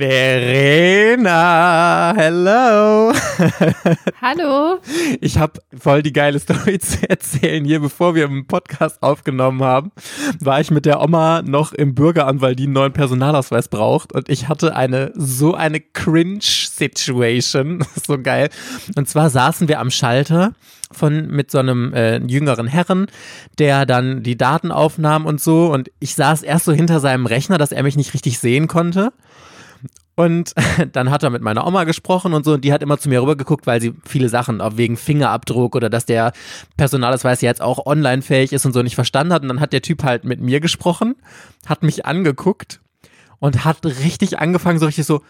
Verena, hello. Hallo. Ich habe voll die geile Story zu erzählen. Hier, bevor wir einen Podcast aufgenommen haben, war ich mit der Oma noch im Bürgeramt, weil die einen neuen Personalausweis braucht. Und ich hatte eine so eine Cringe-Situation. so geil. Und zwar saßen wir am Schalter von mit so einem äh, jüngeren Herren, der dann die Daten aufnahm und so. Und ich saß erst so hinter seinem Rechner, dass er mich nicht richtig sehen konnte. Und dann hat er mit meiner Oma gesprochen und so, und die hat immer zu mir rübergeguckt, weil sie viele Sachen, wegen Fingerabdruck oder dass der Personalausweis jetzt auch online fähig ist und so nicht verstanden hat. Und dann hat der Typ halt mit mir gesprochen, hat mich angeguckt und hat richtig angefangen, so richtig so,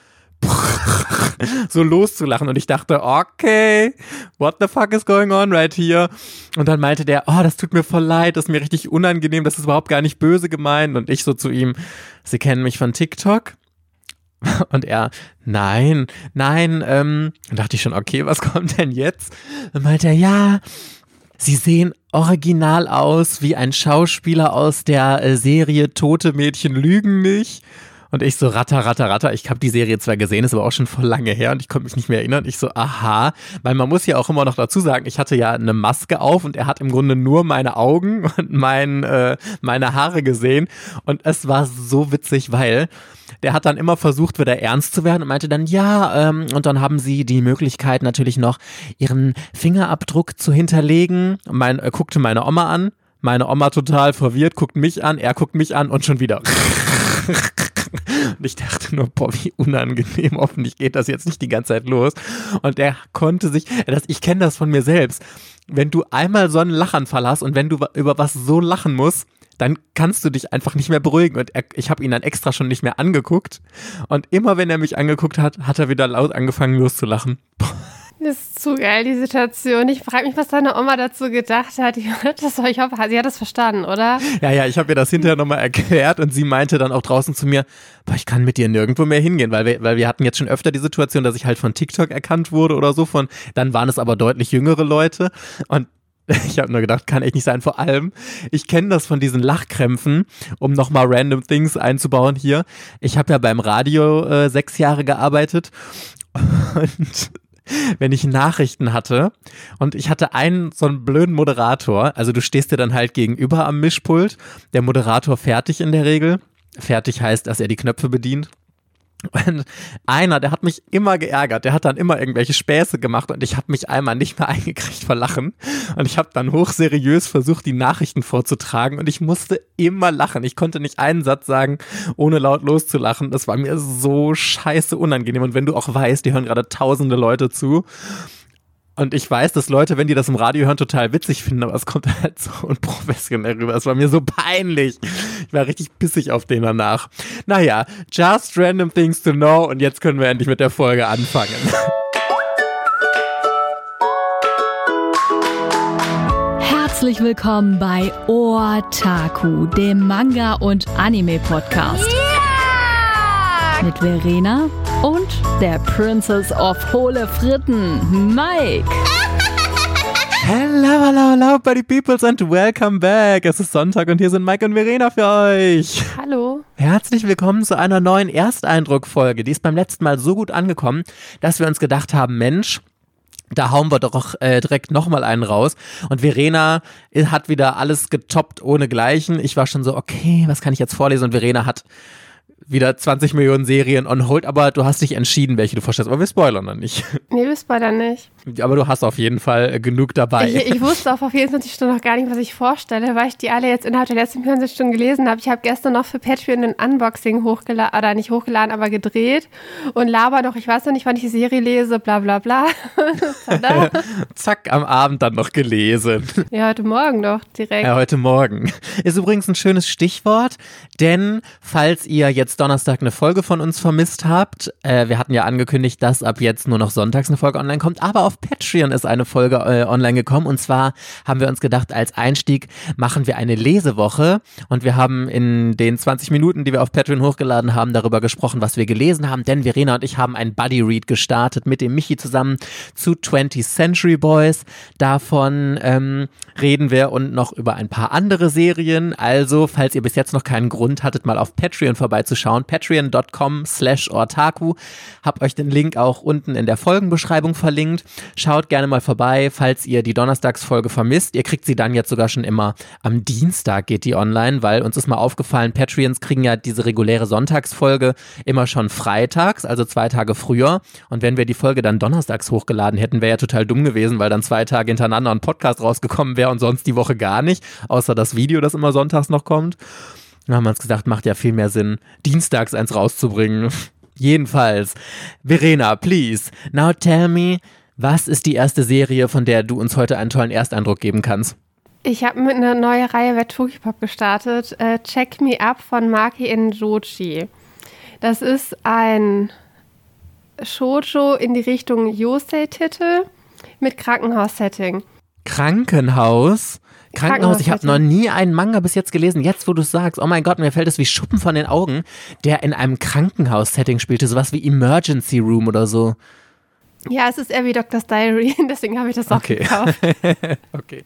so loszulachen und ich dachte, okay, what the fuck is going on right here? Und dann meinte der, oh, das tut mir voll leid, das ist mir richtig unangenehm, das ist überhaupt gar nicht böse gemeint und ich so zu ihm, Sie kennen mich von TikTok? Und er, nein, nein, ähm, dachte ich schon, okay, was kommt denn jetzt? Dann meinte er, ja, sie sehen original aus wie ein Schauspieler aus der äh, Serie Tote Mädchen lügen nicht. Und ich so, ratter, ratter, ratter. Ich habe die Serie zwar gesehen, ist aber auch schon voll lange her und ich konnte mich nicht mehr erinnern. Ich so, aha. Weil man muss ja auch immer noch dazu sagen, ich hatte ja eine Maske auf und er hat im Grunde nur meine Augen und mein, äh, meine Haare gesehen. Und es war so witzig, weil der hat dann immer versucht, wieder ernst zu werden und meinte dann, ja, ähm, und dann haben sie die Möglichkeit natürlich noch, ihren Fingerabdruck zu hinterlegen. Mein, äh, guckte meine Oma an. Meine Oma total verwirrt, guckt mich an, er guckt mich an und schon wieder. Und ich dachte nur, boah, wie unangenehm. Hoffentlich geht das jetzt nicht die ganze Zeit los. Und er konnte sich, das, ich kenne das von mir selbst. Wenn du einmal so einen Lachanfall hast und wenn du über was so lachen musst, dann kannst du dich einfach nicht mehr beruhigen. Und er, ich habe ihn dann extra schon nicht mehr angeguckt. Und immer wenn er mich angeguckt hat, hat er wieder laut angefangen loszulachen. Das ist zu geil, die Situation. Ich frage mich, was deine Oma dazu gedacht hat. Ich hoffe, sie hat das verstanden, oder? Ja, ja, ich habe ihr das hinterher nochmal erklärt und sie meinte dann auch draußen zu mir, boah, ich kann mit dir nirgendwo mehr hingehen, weil wir, weil wir hatten jetzt schon öfter die Situation, dass ich halt von TikTok erkannt wurde oder so. Von, dann waren es aber deutlich jüngere Leute und ich habe nur gedacht, kann echt nicht sein. Vor allem, ich kenne das von diesen Lachkrämpfen, um nochmal random Things einzubauen hier. Ich habe ja beim Radio äh, sechs Jahre gearbeitet und wenn ich Nachrichten hatte und ich hatte einen so einen blöden Moderator, also du stehst dir dann halt gegenüber am Mischpult, der Moderator fertig in der Regel. Fertig heißt, dass er die Knöpfe bedient. Und einer, der hat mich immer geärgert, der hat dann immer irgendwelche Späße gemacht und ich habe mich einmal nicht mehr eingekriegt vor Lachen. Und ich habe dann hochseriös versucht, die Nachrichten vorzutragen und ich musste immer lachen. Ich konnte nicht einen Satz sagen, ohne laut loszulachen. Das war mir so scheiße unangenehm. Und wenn du auch weißt, die hören gerade tausende Leute zu und ich weiß, dass Leute, wenn die das im Radio hören, total witzig finden, aber es kommt halt so unprofessionell rüber. Es war mir so peinlich. Ich war richtig pissig auf den danach. Naja, just random things to know und jetzt können wir endlich mit der Folge anfangen. Herzlich willkommen bei Otaku, dem Manga- und Anime-Podcast. Yeah! Mit Verena und der Princess of Hohle Fritten, Mike. Hello, hello, hello, Buddy Peoples and welcome back. Es ist Sonntag und hier sind Mike und Verena für euch. Hallo. Herzlich willkommen zu einer neuen Ersteindruck-Folge. Die ist beim letzten Mal so gut angekommen, dass wir uns gedacht haben, Mensch, da hauen wir doch äh, direkt nochmal einen raus. Und Verena hat wieder alles getoppt ohne Gleichen. Ich war schon so, okay, was kann ich jetzt vorlesen? Und Verena hat wieder 20 Millionen Serien on hold, aber du hast dich entschieden, welche du vorstellst. Aber wir spoilern noch nicht. Nee, wir spoilern nicht. Aber du hast auf jeden Fall äh, genug dabei. Ich, ich wusste auch auf 24 Stunden noch gar nicht, was ich vorstelle, weil ich die alle jetzt innerhalb der letzten 24 Stunden gelesen habe. Ich habe gestern noch für Patreon ein Unboxing hochgeladen, oder nicht hochgeladen, aber gedreht und laber noch, ich weiß noch nicht, wann ich die Serie lese, bla bla bla. Zack, am Abend dann noch gelesen. Ja, heute Morgen doch direkt. Ja, heute Morgen. Ist übrigens ein schönes Stichwort, denn falls ihr jetzt Donnerstag eine Folge von uns vermisst habt, äh, wir hatten ja angekündigt, dass ab jetzt nur noch sonntags eine Folge online kommt, aber auf Patreon ist eine Folge äh, online gekommen. Und zwar haben wir uns gedacht, als Einstieg machen wir eine Lesewoche. Und wir haben in den 20 Minuten, die wir auf Patreon hochgeladen haben, darüber gesprochen, was wir gelesen haben, denn Verena und ich haben ein Buddy Read gestartet mit dem Michi zusammen zu 20th Century Boys. Davon ähm, reden wir und noch über ein paar andere Serien. Also, falls ihr bis jetzt noch keinen Grund hattet, mal auf Patreon vorbeizuschauen, vorbeischauen. Patreon.com slash Ortaku. Hab euch den Link auch unten in der Folgenbeschreibung verlinkt. Schaut gerne mal vorbei, falls ihr die Donnerstagsfolge vermisst. Ihr kriegt sie dann jetzt sogar schon immer am Dienstag geht die online, weil uns ist mal aufgefallen, Patreons kriegen ja diese reguläre Sonntagsfolge immer schon freitags, also zwei Tage früher. Und wenn wir die Folge dann donnerstags hochgeladen hätten, wäre ja total dumm gewesen, weil dann zwei Tage hintereinander ein Podcast rausgekommen wäre und sonst die Woche gar nicht, außer das Video, das immer sonntags noch kommt. Dann haben wir uns gesagt, macht ja viel mehr Sinn, dienstags eins rauszubringen. Jedenfalls, Verena, please, now tell me, was ist die erste Serie, von der du uns heute einen tollen Ersteindruck geben kannst? Ich habe mit einer neuen Reihe bei Tokipop gestartet. Äh, Check Me Up von Maki Njochi. Das ist ein Shoujo in die Richtung Yosei-Titel mit Krankenhaus-Setting. Krankenhaus? Krankenhaus, ich habe noch nie einen Manga bis jetzt gelesen. Jetzt, wo du sagst, oh mein Gott, mir fällt es wie Schuppen von den Augen, der in einem Krankenhaus-Setting spielte, sowas wie Emergency Room oder so. Ja, es ist eher wie Doctor's Diary, deswegen habe ich das auch Okay. gekauft. okay.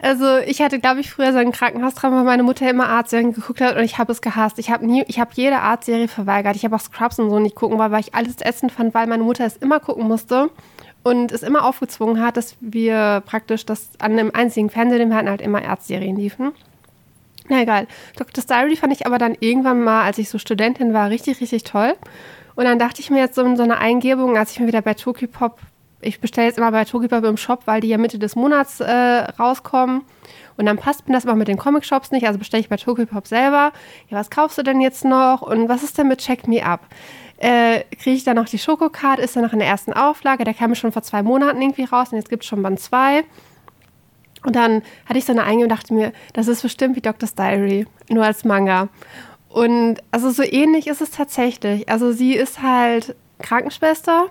Also ich hatte, glaube ich, früher so ein Krankenhaustraum, weil meine Mutter immer Arztserien geguckt hat und ich habe es gehasst. Ich habe nie, ich habe jede Arztserie verweigert. Ich habe auch Scrubs und so nicht gucken, weil, weil ich alles essen fand, weil meine Mutter es immer gucken musste und es immer aufgezwungen hat, dass wir praktisch das an einem einzigen Fernseher, den wir hatten, halt immer Arztserien liefen. Na egal. Doctor's Diary fand ich aber dann irgendwann mal, als ich so Studentin war, richtig, richtig toll. Und dann dachte ich mir jetzt so in so einer Eingebung, als ich mir wieder bei Tokipop, ich bestelle jetzt immer bei Tokipop im Shop, weil die ja Mitte des Monats äh, rauskommen. Und dann passt mir das aber mit den Comic-Shops nicht, also bestelle ich bei Tokipop selber. Ja, was kaufst du denn jetzt noch? Und was ist denn mit Check Me Up? Äh, Kriege ich dann noch die Schokocard? Ist dann noch in der ersten Auflage? Der kam schon vor zwei Monaten irgendwie raus und jetzt gibt es schon Band 2. Und dann hatte ich so eine Eingebung und dachte mir, das ist bestimmt wie Doctor's Diary, nur als Manga. Und also so ähnlich ist es tatsächlich. Also sie ist halt Krankenschwester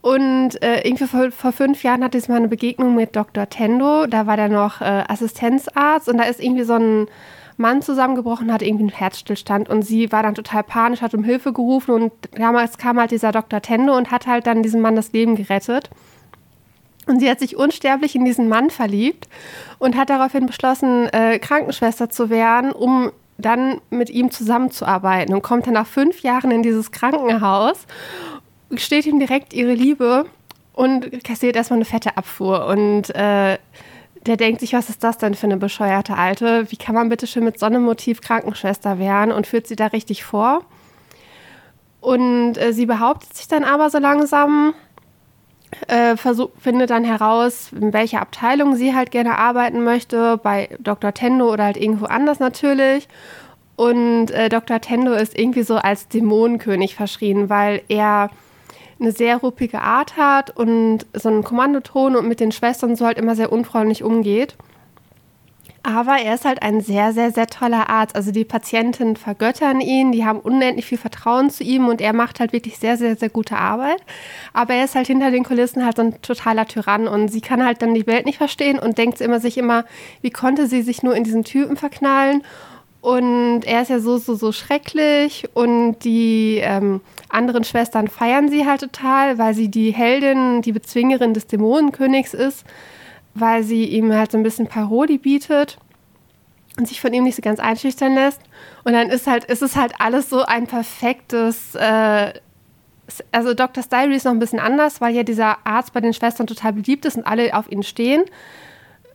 und äh, irgendwie vor, vor fünf Jahren hatte sie mal eine Begegnung mit Dr. Tendo. Da war der noch äh, Assistenzarzt und da ist irgendwie so ein Mann zusammengebrochen, hatte irgendwie einen Herzstillstand und sie war dann total panisch, hat um Hilfe gerufen und damals kam halt dieser Dr. Tendo und hat halt dann diesem Mann das Leben gerettet. Und sie hat sich unsterblich in diesen Mann verliebt und hat daraufhin beschlossen, äh, Krankenschwester zu werden, um dann mit ihm zusammenzuarbeiten und kommt dann nach fünf Jahren in dieses Krankenhaus, steht ihm direkt ihre Liebe und kassiert erstmal eine fette Abfuhr. Und äh, der denkt sich, was ist das denn für eine bescheuerte Alte? Wie kann man bitte schön mit so einem Motiv Krankenschwester werden? Und führt sie da richtig vor. Und äh, sie behauptet sich dann aber so langsam, äh, versuch, findet dann heraus, in welcher Abteilung sie halt gerne arbeiten möchte, bei Dr. Tendo oder halt irgendwo anders natürlich. Und äh, Dr. Tendo ist irgendwie so als Dämonenkönig verschrien, weil er eine sehr ruppige Art hat und so einen Kommandoton und mit den Schwestern so halt immer sehr unfreundlich umgeht. Aber er ist halt ein sehr, sehr, sehr toller Arzt. Also die Patienten vergöttern ihn, die haben unendlich viel Vertrauen zu ihm und er macht halt wirklich sehr, sehr, sehr gute Arbeit. Aber er ist halt hinter den Kulissen halt so ein totaler Tyrann und sie kann halt dann die Welt nicht verstehen und denkt immer sich immer, wie konnte sie sich nur in diesen Typen verknallen? Und er ist ja so, so, so schrecklich und die ähm, anderen Schwestern feiern sie halt total, weil sie die Heldin, die Bezwingerin des Dämonenkönigs ist weil sie ihm halt so ein bisschen Parodie bietet und sich von ihm nicht so ganz einschüchtern lässt. Und dann ist halt, ist es halt alles so ein perfektes, äh, also Dr. Diary ist noch ein bisschen anders, weil ja dieser Arzt bei den Schwestern total beliebt ist und alle auf ihn stehen.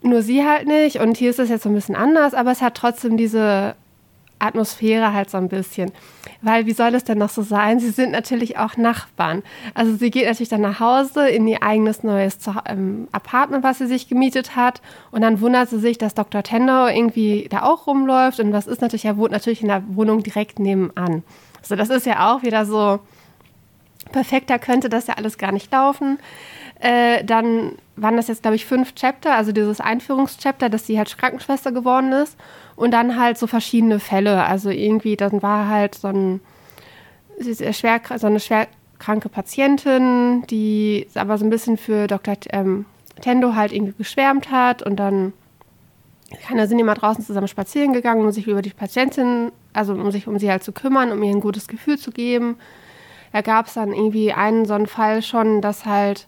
Nur sie halt nicht. Und hier ist es jetzt so ein bisschen anders, aber es hat trotzdem diese Atmosphäre halt so ein bisschen. Weil wie soll es denn noch so sein? Sie sind natürlich auch Nachbarn. Also sie geht natürlich dann nach Hause in ihr eigenes neues ähm, Apartment, was sie sich gemietet hat. Und dann wundert sie sich, dass Dr. Tendau irgendwie da auch rumläuft. Und was ist natürlich, er wohnt natürlich in der Wohnung direkt nebenan. Also das ist ja auch wieder so perfekter könnte das ja alles gar nicht laufen. Äh, dann waren das jetzt, glaube ich, fünf Chapter, also dieses Einführungschapter, dass sie halt Krankenschwester geworden ist. Und dann halt so verschiedene Fälle. Also irgendwie, dann war halt so, ein, schwer, so eine schwerkranke Patientin, die aber so ein bisschen für Dr. Ähm, Tendo halt irgendwie geschwärmt hat. Und dann keiner sind die mal draußen zusammen spazieren gegangen, um sich über die Patientin, also um sich um sie halt zu kümmern, um ihr ein gutes Gefühl zu geben. Da gab es dann irgendwie einen so einen Fall schon, dass halt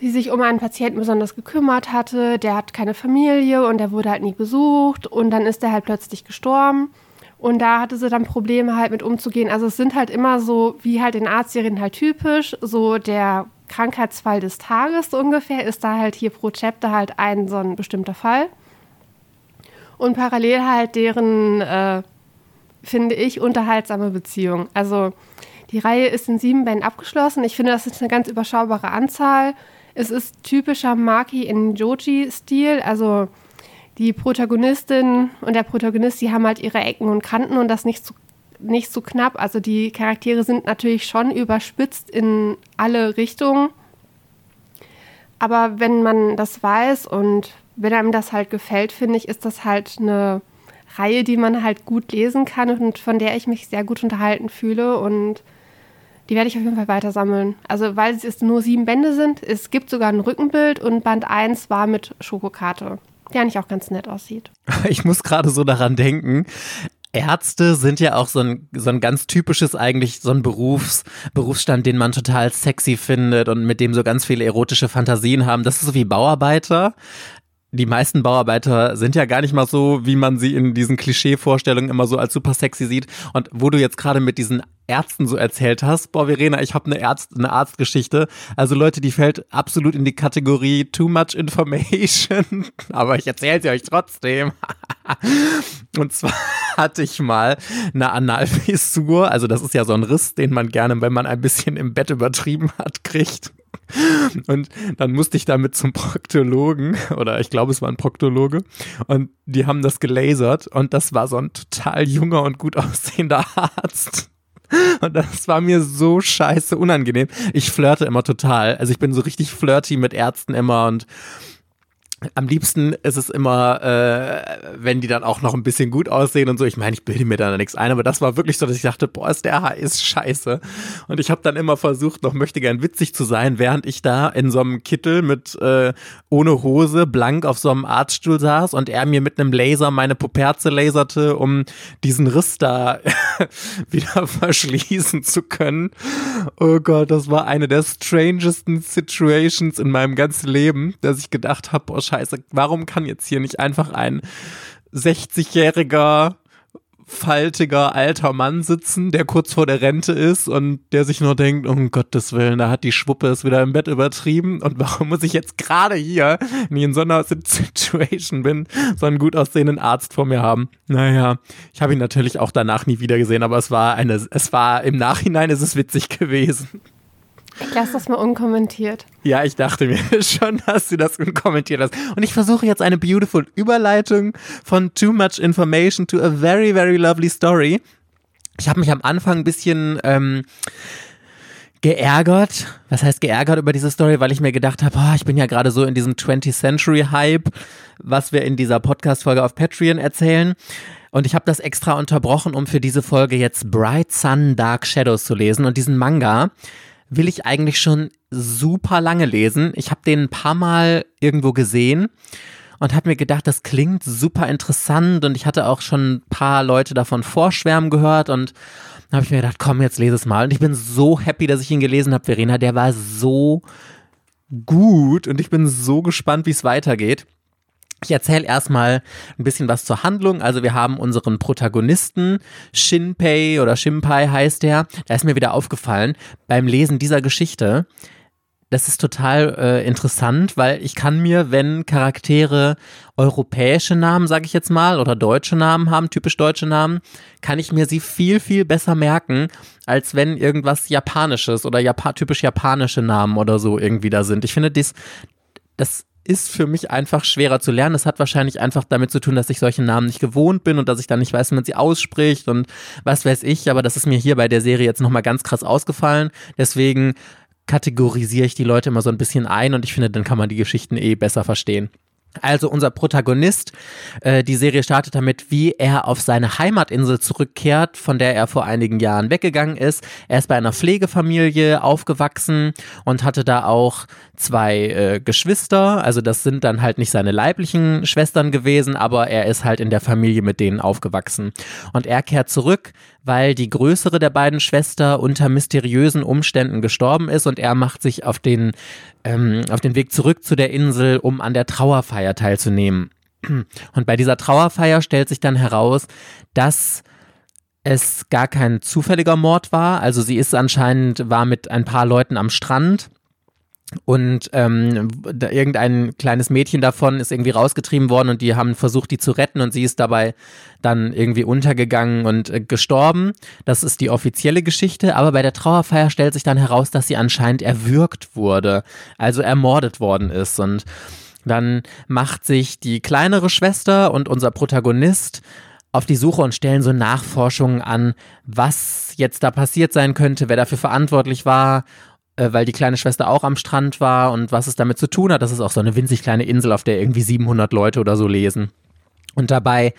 sie sich um einen Patienten besonders gekümmert hatte. Der hat keine Familie und der wurde halt nie besucht und dann ist er halt plötzlich gestorben. Und da hatte sie dann Probleme halt mit umzugehen. Also es sind halt immer so, wie halt in Arztserien halt typisch, so der Krankheitsfall des Tages ungefähr ist da halt hier pro Chapter halt ein so ein bestimmter Fall. Und parallel halt deren, äh, finde ich, unterhaltsame Beziehung. Also die Reihe ist in sieben Bänden abgeschlossen. Ich finde, das ist eine ganz überschaubare Anzahl. Es ist typischer Maki in Joji-Stil. Also die Protagonistin und der Protagonist, die haben halt ihre Ecken und Kanten und das nicht zu, nicht zu knapp. Also die Charaktere sind natürlich schon überspitzt in alle Richtungen. Aber wenn man das weiß und wenn einem das halt gefällt, finde ich, ist das halt eine Reihe, die man halt gut lesen kann und von der ich mich sehr gut unterhalten fühle und die werde ich auf jeden Fall weiter sammeln. Also, weil es nur sieben Bände sind. Es gibt sogar ein Rückenbild und Band 1 war mit Schokokarte, der eigentlich auch ganz nett aussieht. Ich muss gerade so daran denken. Ärzte sind ja auch so ein, so ein ganz typisches eigentlich, so ein Berufs, Berufsstand, den man total sexy findet und mit dem so ganz viele erotische Fantasien haben. Das ist so wie Bauarbeiter die meisten Bauarbeiter sind ja gar nicht mal so, wie man sie in diesen Klischee-Vorstellungen immer so als super sexy sieht. Und wo du jetzt gerade mit diesen Ärzten so erzählt hast, boah, Verena, ich habe eine, Arzt, eine Arztgeschichte. Also Leute, die fällt absolut in die Kategorie too much information. Aber ich erzähle sie euch trotzdem. Und zwar hatte ich mal eine Analfissur. Also das ist ja so ein Riss, den man gerne, wenn man ein bisschen im Bett übertrieben hat, kriegt. Und dann musste ich damit zum Proktologen, oder ich glaube, es war ein Proktologe, und die haben das gelasert und das war so ein total junger und gut aussehender Arzt. Und das war mir so scheiße unangenehm. Ich flirte immer total. Also ich bin so richtig flirty mit Ärzten immer und am liebsten ist es immer, äh, wenn die dann auch noch ein bisschen gut aussehen und so. Ich meine, ich bilde mir da nichts ein, aber das war wirklich so, dass ich dachte, boah, ist der ist scheiße. Und ich habe dann immer versucht, noch möchte gern witzig zu sein, während ich da in so einem Kittel mit äh, ohne Hose blank auf so einem Arztstuhl saß und er mir mit einem Laser meine Puperze laserte, um diesen Riss da wieder verschließen zu können. Oh Gott, das war eine der strangesten Situations in meinem ganzen Leben, dass ich gedacht habe, boah, scheiße, warum kann jetzt hier nicht einfach ein 60-jähriger faltiger alter Mann sitzen, der kurz vor der Rente ist und der sich nur denkt, um Gottes Willen, da hat die Schwuppe es wieder im Bett übertrieben und warum muss ich jetzt gerade hier, wenn ich in so einer Situation bin, so einen gut aussehenden Arzt vor mir haben? Naja, ich habe ihn natürlich auch danach nie wieder gesehen, aber es war eine, es war im Nachhinein ist es witzig gewesen. Ich lasse das mal unkommentiert. Ja, ich dachte mir schon, dass du das unkommentiert hast. Und ich versuche jetzt eine beautiful Überleitung von too much information to a very, very lovely story. Ich habe mich am Anfang ein bisschen ähm, geärgert. Was heißt geärgert über diese Story? Weil ich mir gedacht habe, oh, ich bin ja gerade so in diesem 20th Century Hype, was wir in dieser Podcast-Folge auf Patreon erzählen. Und ich habe das extra unterbrochen, um für diese Folge jetzt Bright Sun Dark Shadows zu lesen. Und diesen Manga will ich eigentlich schon super lange lesen. Ich habe den ein paar Mal irgendwo gesehen und habe mir gedacht, das klingt super interessant und ich hatte auch schon ein paar Leute davon vorschwärmen gehört und dann habe ich mir gedacht, komm, jetzt lese es mal. Und ich bin so happy, dass ich ihn gelesen habe, Verena. Der war so gut und ich bin so gespannt, wie es weitergeht. Ich erzähle erstmal ein bisschen was zur Handlung. Also wir haben unseren Protagonisten, Shinpei oder Shinpai heißt der. Da ist mir wieder aufgefallen beim Lesen dieser Geschichte. Das ist total äh, interessant, weil ich kann mir, wenn Charaktere europäische Namen, sage ich jetzt mal, oder deutsche Namen haben, typisch deutsche Namen, kann ich mir sie viel, viel besser merken, als wenn irgendwas Japanisches oder Japa typisch japanische Namen oder so irgendwie da sind. Ich finde, das, das ist für mich einfach schwerer zu lernen. Das hat wahrscheinlich einfach damit zu tun, dass ich solche Namen nicht gewohnt bin und dass ich dann nicht weiß, wie man sie ausspricht und was weiß ich. Aber das ist mir hier bei der Serie jetzt nochmal ganz krass ausgefallen. Deswegen kategorisiere ich die Leute immer so ein bisschen ein und ich finde, dann kann man die Geschichten eh besser verstehen. Also unser Protagonist, äh, die Serie startet damit, wie er auf seine Heimatinsel zurückkehrt, von der er vor einigen Jahren weggegangen ist. Er ist bei einer Pflegefamilie aufgewachsen und hatte da auch zwei äh, Geschwister. Also das sind dann halt nicht seine leiblichen Schwestern gewesen, aber er ist halt in der Familie mit denen aufgewachsen. Und er kehrt zurück, weil die größere der beiden Schwester unter mysteriösen Umständen gestorben ist und er macht sich auf den, ähm, auf den Weg zurück zu der Insel, um an der Trauerfeier teilzunehmen. Und bei dieser Trauerfeier stellt sich dann heraus, dass es gar kein zufälliger Mord war. Also sie ist anscheinend, war mit ein paar Leuten am Strand und ähm, da irgendein kleines Mädchen davon ist irgendwie rausgetrieben worden und die haben versucht, die zu retten und sie ist dabei dann irgendwie untergegangen und äh, gestorben. Das ist die offizielle Geschichte, aber bei der Trauerfeier stellt sich dann heraus, dass sie anscheinend erwürgt wurde, also ermordet worden ist und dann macht sich die kleinere Schwester und unser Protagonist auf die Suche und stellen so Nachforschungen an, was jetzt da passiert sein könnte, wer dafür verantwortlich war weil die kleine Schwester auch am Strand war und was es damit zu tun hat. Das ist auch so eine winzig kleine Insel, auf der irgendwie 700 Leute oder so lesen. Und dabei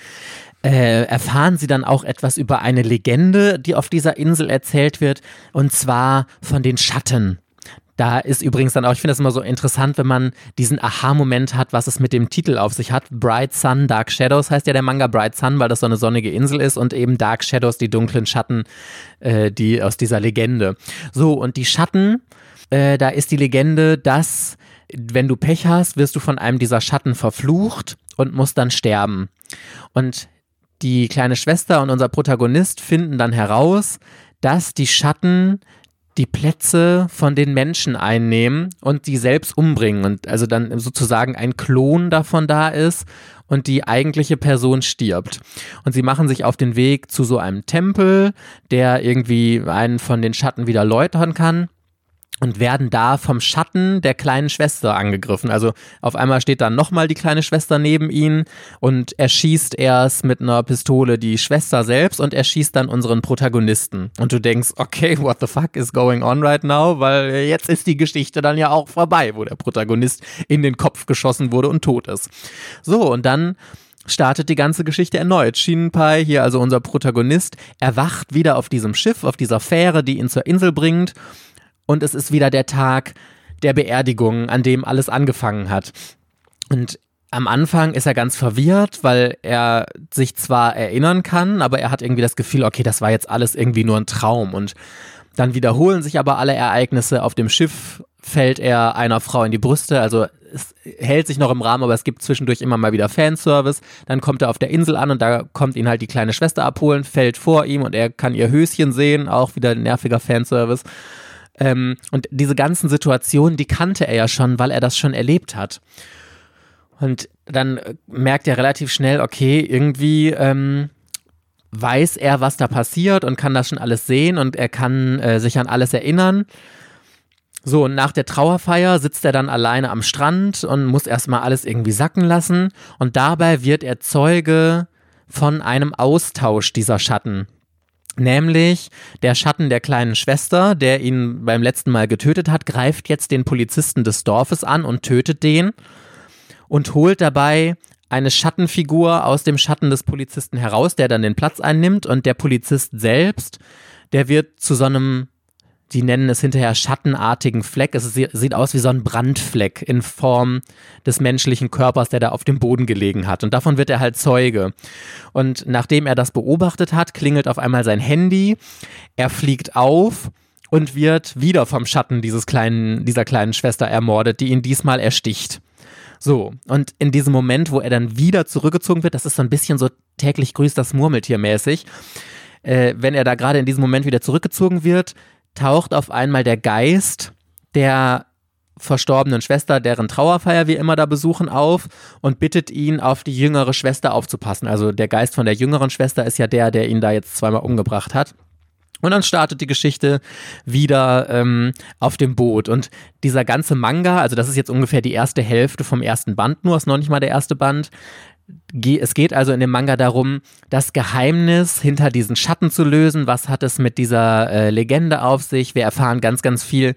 äh, erfahren sie dann auch etwas über eine Legende, die auf dieser Insel erzählt wird, und zwar von den Schatten. Da ist übrigens dann auch, ich finde das immer so interessant, wenn man diesen Aha-Moment hat, was es mit dem Titel auf sich hat. Bright Sun, Dark Shadows heißt ja der Manga Bright Sun, weil das so eine sonnige Insel ist und eben Dark Shadows, die dunklen Schatten, äh, die aus dieser Legende. So, und die Schatten, äh, da ist die Legende, dass wenn du Pech hast, wirst du von einem dieser Schatten verflucht und musst dann sterben. Und die kleine Schwester und unser Protagonist finden dann heraus, dass die Schatten die Plätze von den Menschen einnehmen und die selbst umbringen und also dann sozusagen ein Klon davon da ist und die eigentliche Person stirbt. Und sie machen sich auf den Weg zu so einem Tempel, der irgendwie einen von den Schatten wieder läutern kann und werden da vom Schatten der kleinen Schwester angegriffen. Also auf einmal steht dann nochmal die kleine Schwester neben ihnen und er schießt erst mit einer Pistole die Schwester selbst und er schießt dann unseren Protagonisten. Und du denkst, okay, what the fuck is going on right now? Weil jetzt ist die Geschichte dann ja auch vorbei, wo der Protagonist in den Kopf geschossen wurde und tot ist. So, und dann startet die ganze Geschichte erneut. Shinpai, hier also unser Protagonist, erwacht wieder auf diesem Schiff, auf dieser Fähre, die ihn zur Insel bringt und es ist wieder der Tag der Beerdigung, an dem alles angefangen hat. Und am Anfang ist er ganz verwirrt, weil er sich zwar erinnern kann, aber er hat irgendwie das Gefühl, okay, das war jetzt alles irgendwie nur ein Traum. Und dann wiederholen sich aber alle Ereignisse. Auf dem Schiff fällt er einer Frau in die Brüste, also es hält sich noch im Rahmen, aber es gibt zwischendurch immer mal wieder Fanservice. Dann kommt er auf der Insel an und da kommt ihn halt die kleine Schwester abholen, fällt vor ihm und er kann ihr Höschen sehen, auch wieder nerviger Fanservice. Ähm, und diese ganzen Situationen, die kannte er ja schon, weil er das schon erlebt hat. Und dann merkt er relativ schnell, okay, irgendwie ähm, weiß er, was da passiert und kann das schon alles sehen und er kann äh, sich an alles erinnern. So, und nach der Trauerfeier sitzt er dann alleine am Strand und muss erstmal alles irgendwie sacken lassen. Und dabei wird er Zeuge von einem Austausch dieser Schatten. Nämlich der Schatten der kleinen Schwester, der ihn beim letzten Mal getötet hat, greift jetzt den Polizisten des Dorfes an und tötet den und holt dabei eine Schattenfigur aus dem Schatten des Polizisten heraus, der dann den Platz einnimmt. Und der Polizist selbst, der wird zu so einem die nennen es hinterher schattenartigen Fleck. Es sieht aus wie so ein Brandfleck in Form des menschlichen Körpers, der da auf dem Boden gelegen hat. Und davon wird er halt Zeuge. Und nachdem er das beobachtet hat, klingelt auf einmal sein Handy. Er fliegt auf und wird wieder vom Schatten dieses kleinen, dieser kleinen Schwester ermordet, die ihn diesmal ersticht. So, und in diesem Moment, wo er dann wieder zurückgezogen wird, das ist so ein bisschen so täglich grüßt das Murmeltier mäßig, äh, wenn er da gerade in diesem Moment wieder zurückgezogen wird, taucht auf einmal der Geist der verstorbenen Schwester, deren Trauerfeier wir immer da besuchen, auf und bittet ihn, auf die jüngere Schwester aufzupassen. Also der Geist von der jüngeren Schwester ist ja der, der ihn da jetzt zweimal umgebracht hat. Und dann startet die Geschichte wieder ähm, auf dem Boot. Und dieser ganze Manga, also das ist jetzt ungefähr die erste Hälfte vom ersten Band, nur ist noch nicht mal der erste Band, es geht also in dem Manga darum, das Geheimnis hinter diesen Schatten zu lösen. Was hat es mit dieser äh, Legende auf sich? Wir erfahren ganz, ganz viel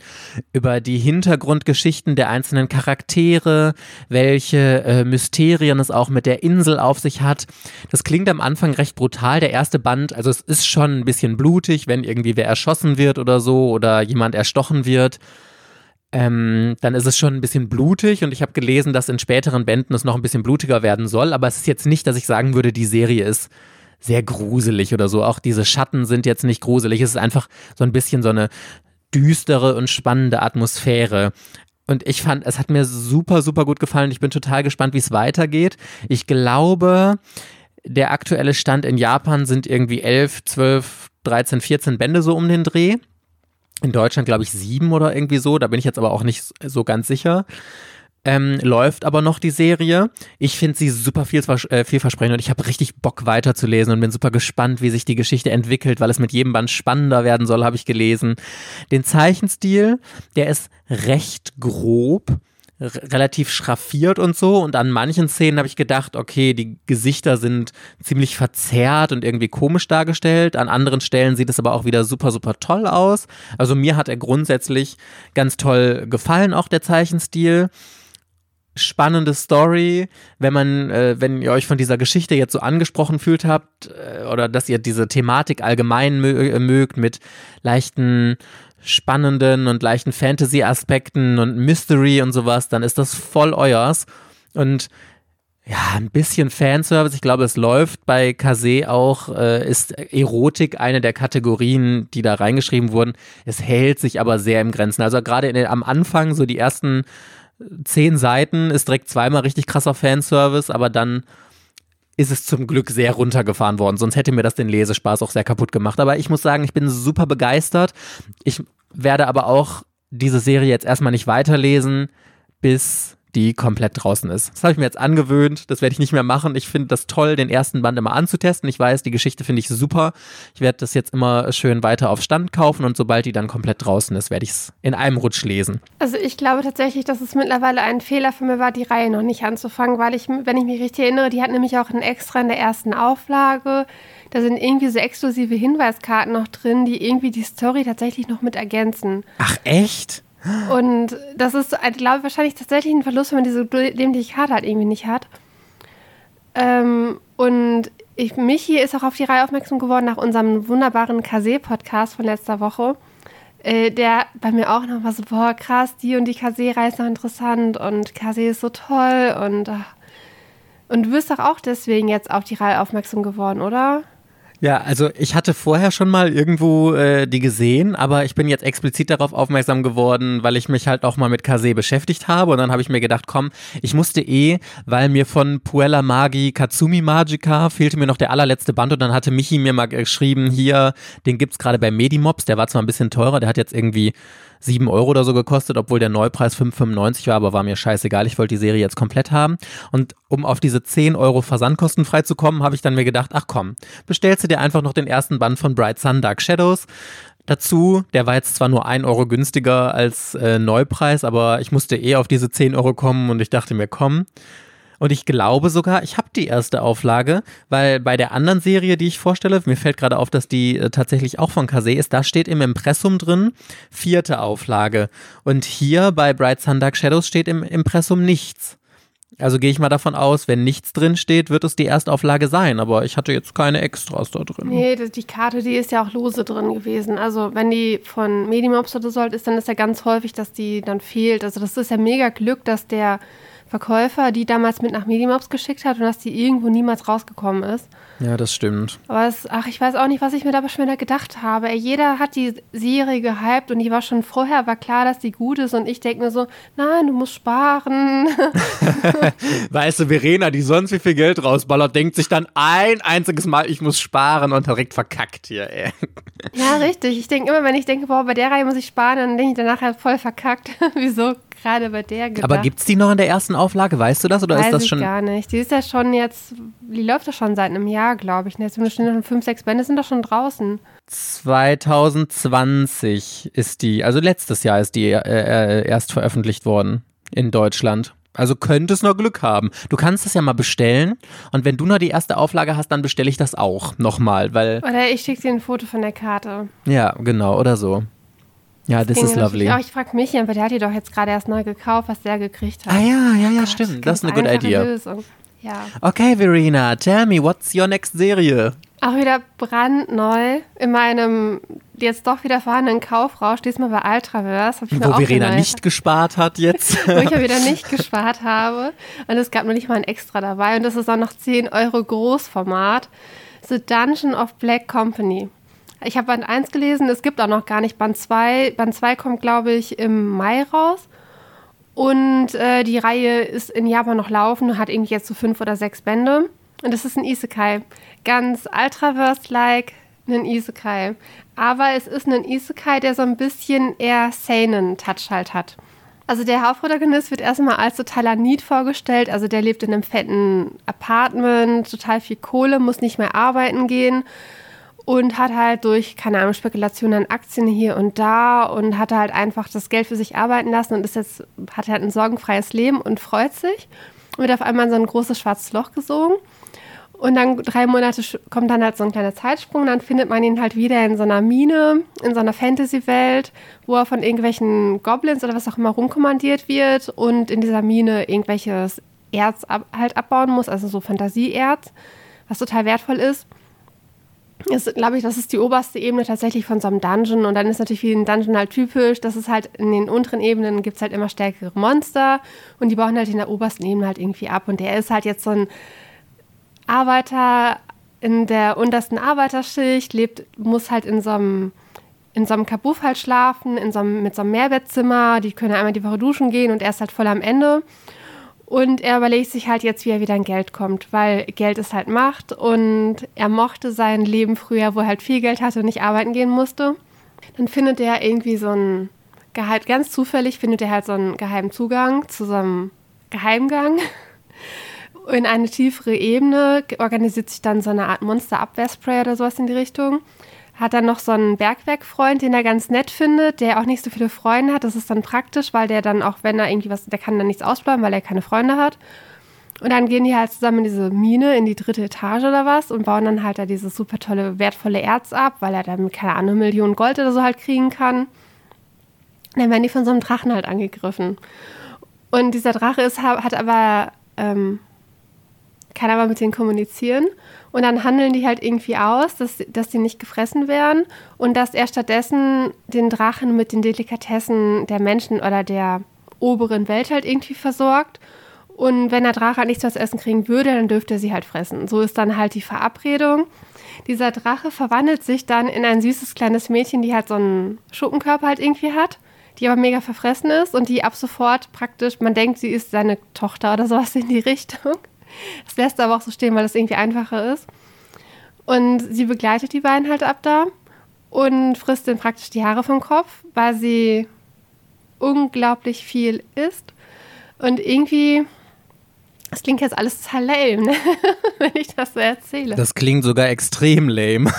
über die Hintergrundgeschichten der einzelnen Charaktere, welche äh, Mysterien es auch mit der Insel auf sich hat. Das klingt am Anfang recht brutal. Der erste Band, also es ist schon ein bisschen blutig, wenn irgendwie wer erschossen wird oder so oder jemand erstochen wird ähm, dann ist es schon ein bisschen blutig und ich habe gelesen, dass in späteren Bänden es noch ein bisschen blutiger werden soll, aber es ist jetzt nicht, dass ich sagen würde, die Serie ist sehr gruselig oder so. Auch diese Schatten sind jetzt nicht gruselig, es ist einfach so ein bisschen so eine düstere und spannende Atmosphäre. Und ich fand, es hat mir super, super gut gefallen. Ich bin total gespannt, wie es weitergeht. Ich glaube, Der aktuelle Stand in Japan sind irgendwie 11, 12, 13, 14 Bände so um den Dreh. In Deutschland glaube ich sieben oder irgendwie so, da bin ich jetzt aber auch nicht so ganz sicher. Ähm, läuft aber noch die Serie. Ich finde sie super viel, äh, vielversprechend und ich habe richtig Bock weiterzulesen und bin super gespannt, wie sich die Geschichte entwickelt, weil es mit jedem Band spannender werden soll, habe ich gelesen. Den Zeichenstil, der ist recht grob relativ schraffiert und so. Und an manchen Szenen habe ich gedacht, okay, die Gesichter sind ziemlich verzerrt und irgendwie komisch dargestellt. An anderen Stellen sieht es aber auch wieder super, super toll aus. Also mir hat er grundsätzlich ganz toll gefallen, auch der Zeichenstil spannende Story, wenn man, äh, wenn ihr euch von dieser Geschichte jetzt so angesprochen fühlt habt äh, oder dass ihr diese Thematik allgemein mö mögt mit leichten spannenden und leichten Fantasy-Aspekten und Mystery und sowas, dann ist das voll euers. Und ja, ein bisschen Fanservice. Ich glaube, es läuft bei Kase auch, äh, ist Erotik eine der Kategorien, die da reingeschrieben wurden. Es hält sich aber sehr im Grenzen. Also gerade am Anfang, so die ersten zehn Seiten, ist direkt zweimal richtig krasser Fanservice, aber dann ist es zum Glück sehr runtergefahren worden. Sonst hätte mir das den Lesespaß auch sehr kaputt gemacht. Aber ich muss sagen, ich bin super begeistert. Ich werde aber auch diese Serie jetzt erstmal nicht weiterlesen, bis die komplett draußen ist. Das habe ich mir jetzt angewöhnt, das werde ich nicht mehr machen. Ich finde das toll, den ersten Band immer anzutesten. Ich weiß, die Geschichte finde ich super. Ich werde das jetzt immer schön weiter auf Stand kaufen und sobald die dann komplett draußen ist, werde ich es in einem Rutsch lesen. Also ich glaube tatsächlich, dass es mittlerweile ein Fehler für mich war, die Reihe noch nicht anzufangen, weil ich, wenn ich mich richtig erinnere, die hat nämlich auch ein extra in der ersten Auflage. Da sind irgendwie so exklusive Hinweiskarten noch drin, die irgendwie die Story tatsächlich noch mit ergänzen. Ach echt? Und das ist, glaube ich, wahrscheinlich tatsächlich ein Verlust, wenn man diese dämliche Karte halt irgendwie nicht hat. Ähm, und ich, Michi ist auch auf die Reihe aufmerksam geworden nach unserem wunderbaren Kase-Podcast von letzter Woche. Äh, der bei mir auch noch war so, boah, krass, die und die Kase-Reihe ist noch interessant und Kase ist so toll und, ach. und du bist doch auch deswegen jetzt auf die Reihe aufmerksam geworden, oder? Ja, also ich hatte vorher schon mal irgendwo äh, die gesehen, aber ich bin jetzt explizit darauf aufmerksam geworden, weil ich mich halt auch mal mit Kase beschäftigt habe. Und dann habe ich mir gedacht, komm, ich musste eh, weil mir von Puella Magi Katsumi Magica fehlte mir noch der allerletzte Band. Und dann hatte Michi mir mal geschrieben, hier, den gibt's gerade bei Medimobs, der war zwar ein bisschen teurer, der hat jetzt irgendwie 7 Euro oder so gekostet, obwohl der Neupreis 5,95 war, aber war mir scheißegal. Ich wollte die Serie jetzt komplett haben. Und um auf diese 10 Euro Versandkosten frei zu kommen, habe ich dann mir gedacht, ach komm, bestellst du dir einfach noch den ersten Band von Bright Sun Dark Shadows. Dazu, der war jetzt zwar nur 1 Euro günstiger als äh, Neupreis, aber ich musste eh auf diese 10 Euro kommen und ich dachte mir, komm, und ich glaube sogar, ich habe die erste Auflage, weil bei der anderen Serie, die ich vorstelle, mir fällt gerade auf, dass die äh, tatsächlich auch von Kase ist, da steht im Impressum drin, vierte Auflage. Und hier bei Bright Sun Dark Shadows steht im Impressum nichts. Also gehe ich mal davon aus, wenn nichts drin steht, wird es die Erstauflage sein. Aber ich hatte jetzt keine Extras da drin. Nee, die Karte, die ist ja auch lose drin gewesen. Also wenn die von Medimobs oder so ist, dann ist ja ganz häufig, dass die dann fehlt. Also das ist ja mega Glück, dass der Verkäufer die damals mit nach Medimobs geschickt hat und dass die irgendwo niemals rausgekommen ist. Ja, das stimmt. Aber es, ach, ich weiß auch nicht, was ich mir da schon wieder gedacht habe. Ey, jeder hat die Serie gehypt und die war schon vorher, war klar, dass die gut ist und ich denke mir so, nein, du musst sparen. weißt du, Verena, die sonst wie viel Geld rausballert, denkt sich dann ein einziges Mal, ich muss sparen und direkt verkackt hier, ey. Ja, richtig. Ich denke immer, wenn ich denke, boah, bei der Reihe muss ich sparen, dann denke ich danach halt voll verkackt. Wieso gerade bei der gedacht. Aber gibt es die noch in der ersten Auflage? Weißt du das? Oder Weiß ist das ich schon. gar nicht. Die ist ja schon jetzt, die läuft ja schon seit einem Jahr, glaube ich. Jetzt sind schon fünf, sechs Bände sind doch schon draußen. 2020 ist die, also letztes Jahr ist die äh, äh, erst veröffentlicht worden in Deutschland. Also könntest noch Glück haben. Du kannst das ja mal bestellen und wenn du noch die erste Auflage hast, dann bestelle ich das auch nochmal, weil. Oder ich schicke dir ein Foto von der Karte. Ja, genau, oder so. Ja, das, ist lovely. Auch ich frage mich, weil der hat die doch jetzt gerade erst neu gekauft, was der gekriegt hat. Ah ja, ja, ja, Gott, stimmt. Das ist eine gute Idee. Ja. Okay, Verena, tell me, what's your next Serie? Auch wieder brandneu in meinem jetzt doch wieder vorhandenen Kaufrausch, diesmal bei Ultraverse. Wo Verena nicht gespart hat jetzt. Wo ich ja wieder nicht gespart habe. Und es gab noch nicht mal ein Extra dabei. Und das ist auch noch 10 Euro Großformat. The Dungeon of Black Company. Ich habe Band 1 gelesen, es gibt auch noch gar nicht Band 2. Band 2 kommt, glaube ich, im Mai raus. Und äh, die Reihe ist in Japan noch laufen, hat irgendwie jetzt so fünf oder sechs Bände. Und das ist ein Isekai. Ganz Ultraverse-like ein Isekai. Aber es ist ein Isekai, der so ein bisschen eher Seinen-Touch halt hat. Also der Hauptprotagonist wird erstmal als totaler Need vorgestellt. Also der lebt in einem fetten Apartment, total viel Kohle, muss nicht mehr arbeiten gehen und hat halt durch, keine Ahnung, Spekulationen an Aktien hier und da und hat halt einfach das Geld für sich arbeiten lassen und ist jetzt, hat halt ein sorgenfreies Leben und freut sich. Und wird auf einmal in so ein großes schwarzes Loch gesogen. Und dann drei Monate kommt dann halt so ein kleiner Zeitsprung. Dann findet man ihn halt wieder in so einer Mine, in so einer Fantasy-Welt, wo er von irgendwelchen Goblins oder was auch immer rumkommandiert wird und in dieser Mine irgendwelches Erz ab, halt abbauen muss, also so Fantasieerz, was total wertvoll ist. Ist, glaube ich, das ist die oberste Ebene tatsächlich von so einem Dungeon. Und dann ist natürlich wie ein Dungeon halt typisch, dass es halt in den unteren Ebenen gibt es halt immer stärkere Monster und die bauen halt in der obersten Ebene halt irgendwie ab. Und der ist halt jetzt so ein Arbeiter in der untersten Arbeiterschicht, lebt, muss halt in so einem in so einem Kabuff halt schlafen, in so einem, mit so einem Mehrbettzimmer, die können einmal die Woche duschen gehen und er ist halt voll am Ende. Und er überlegt sich halt jetzt, wie er wieder an Geld kommt, weil Geld ist halt Macht und er mochte sein Leben früher, wo er halt viel Geld hatte und nicht arbeiten gehen musste. Dann findet er irgendwie so einen Geheim, ganz zufällig findet er halt so einen geheimen Zugang zu so einem Geheimgang in eine tiefere Ebene, organisiert sich dann so eine Art Monsterabwehrspray oder sowas in die Richtung. Hat dann noch so einen Bergwerkfreund, den er ganz nett findet, der auch nicht so viele Freunde hat. Das ist dann praktisch, weil der dann auch, wenn er irgendwie was, der kann dann nichts ausbleiben, weil er keine Freunde hat. Und dann gehen die halt zusammen in diese Mine, in die dritte Etage oder was und bauen dann halt da dieses super tolle, wertvolle Erz ab, weil er dann, keine Ahnung, Millionen Gold oder so halt kriegen kann. Dann werden die von so einem Drachen halt angegriffen. Und dieser Drache ist, hat aber ähm, kann aber mit denen kommunizieren. Und dann handeln die halt irgendwie aus, dass, dass die nicht gefressen werden und dass er stattdessen den Drachen mit den Delikatessen der Menschen oder der oberen Welt halt irgendwie versorgt. Und wenn der Drache halt nichts zu essen kriegen würde, dann dürfte er sie halt fressen. So ist dann halt die Verabredung. Dieser Drache verwandelt sich dann in ein süßes kleines Mädchen, die halt so einen Schuppenkörper halt irgendwie hat, die aber mega verfressen ist und die ab sofort praktisch, man denkt, sie ist seine Tochter oder sowas in die Richtung. Das lässt aber auch so stehen, weil das irgendwie einfacher ist. Und sie begleitet die beiden halt ab da und frisst dann praktisch die Haare vom Kopf, weil sie unglaublich viel isst. Und irgendwie, das klingt jetzt alles total lame, ne? wenn ich das so erzähle. Das klingt sogar extrem lame.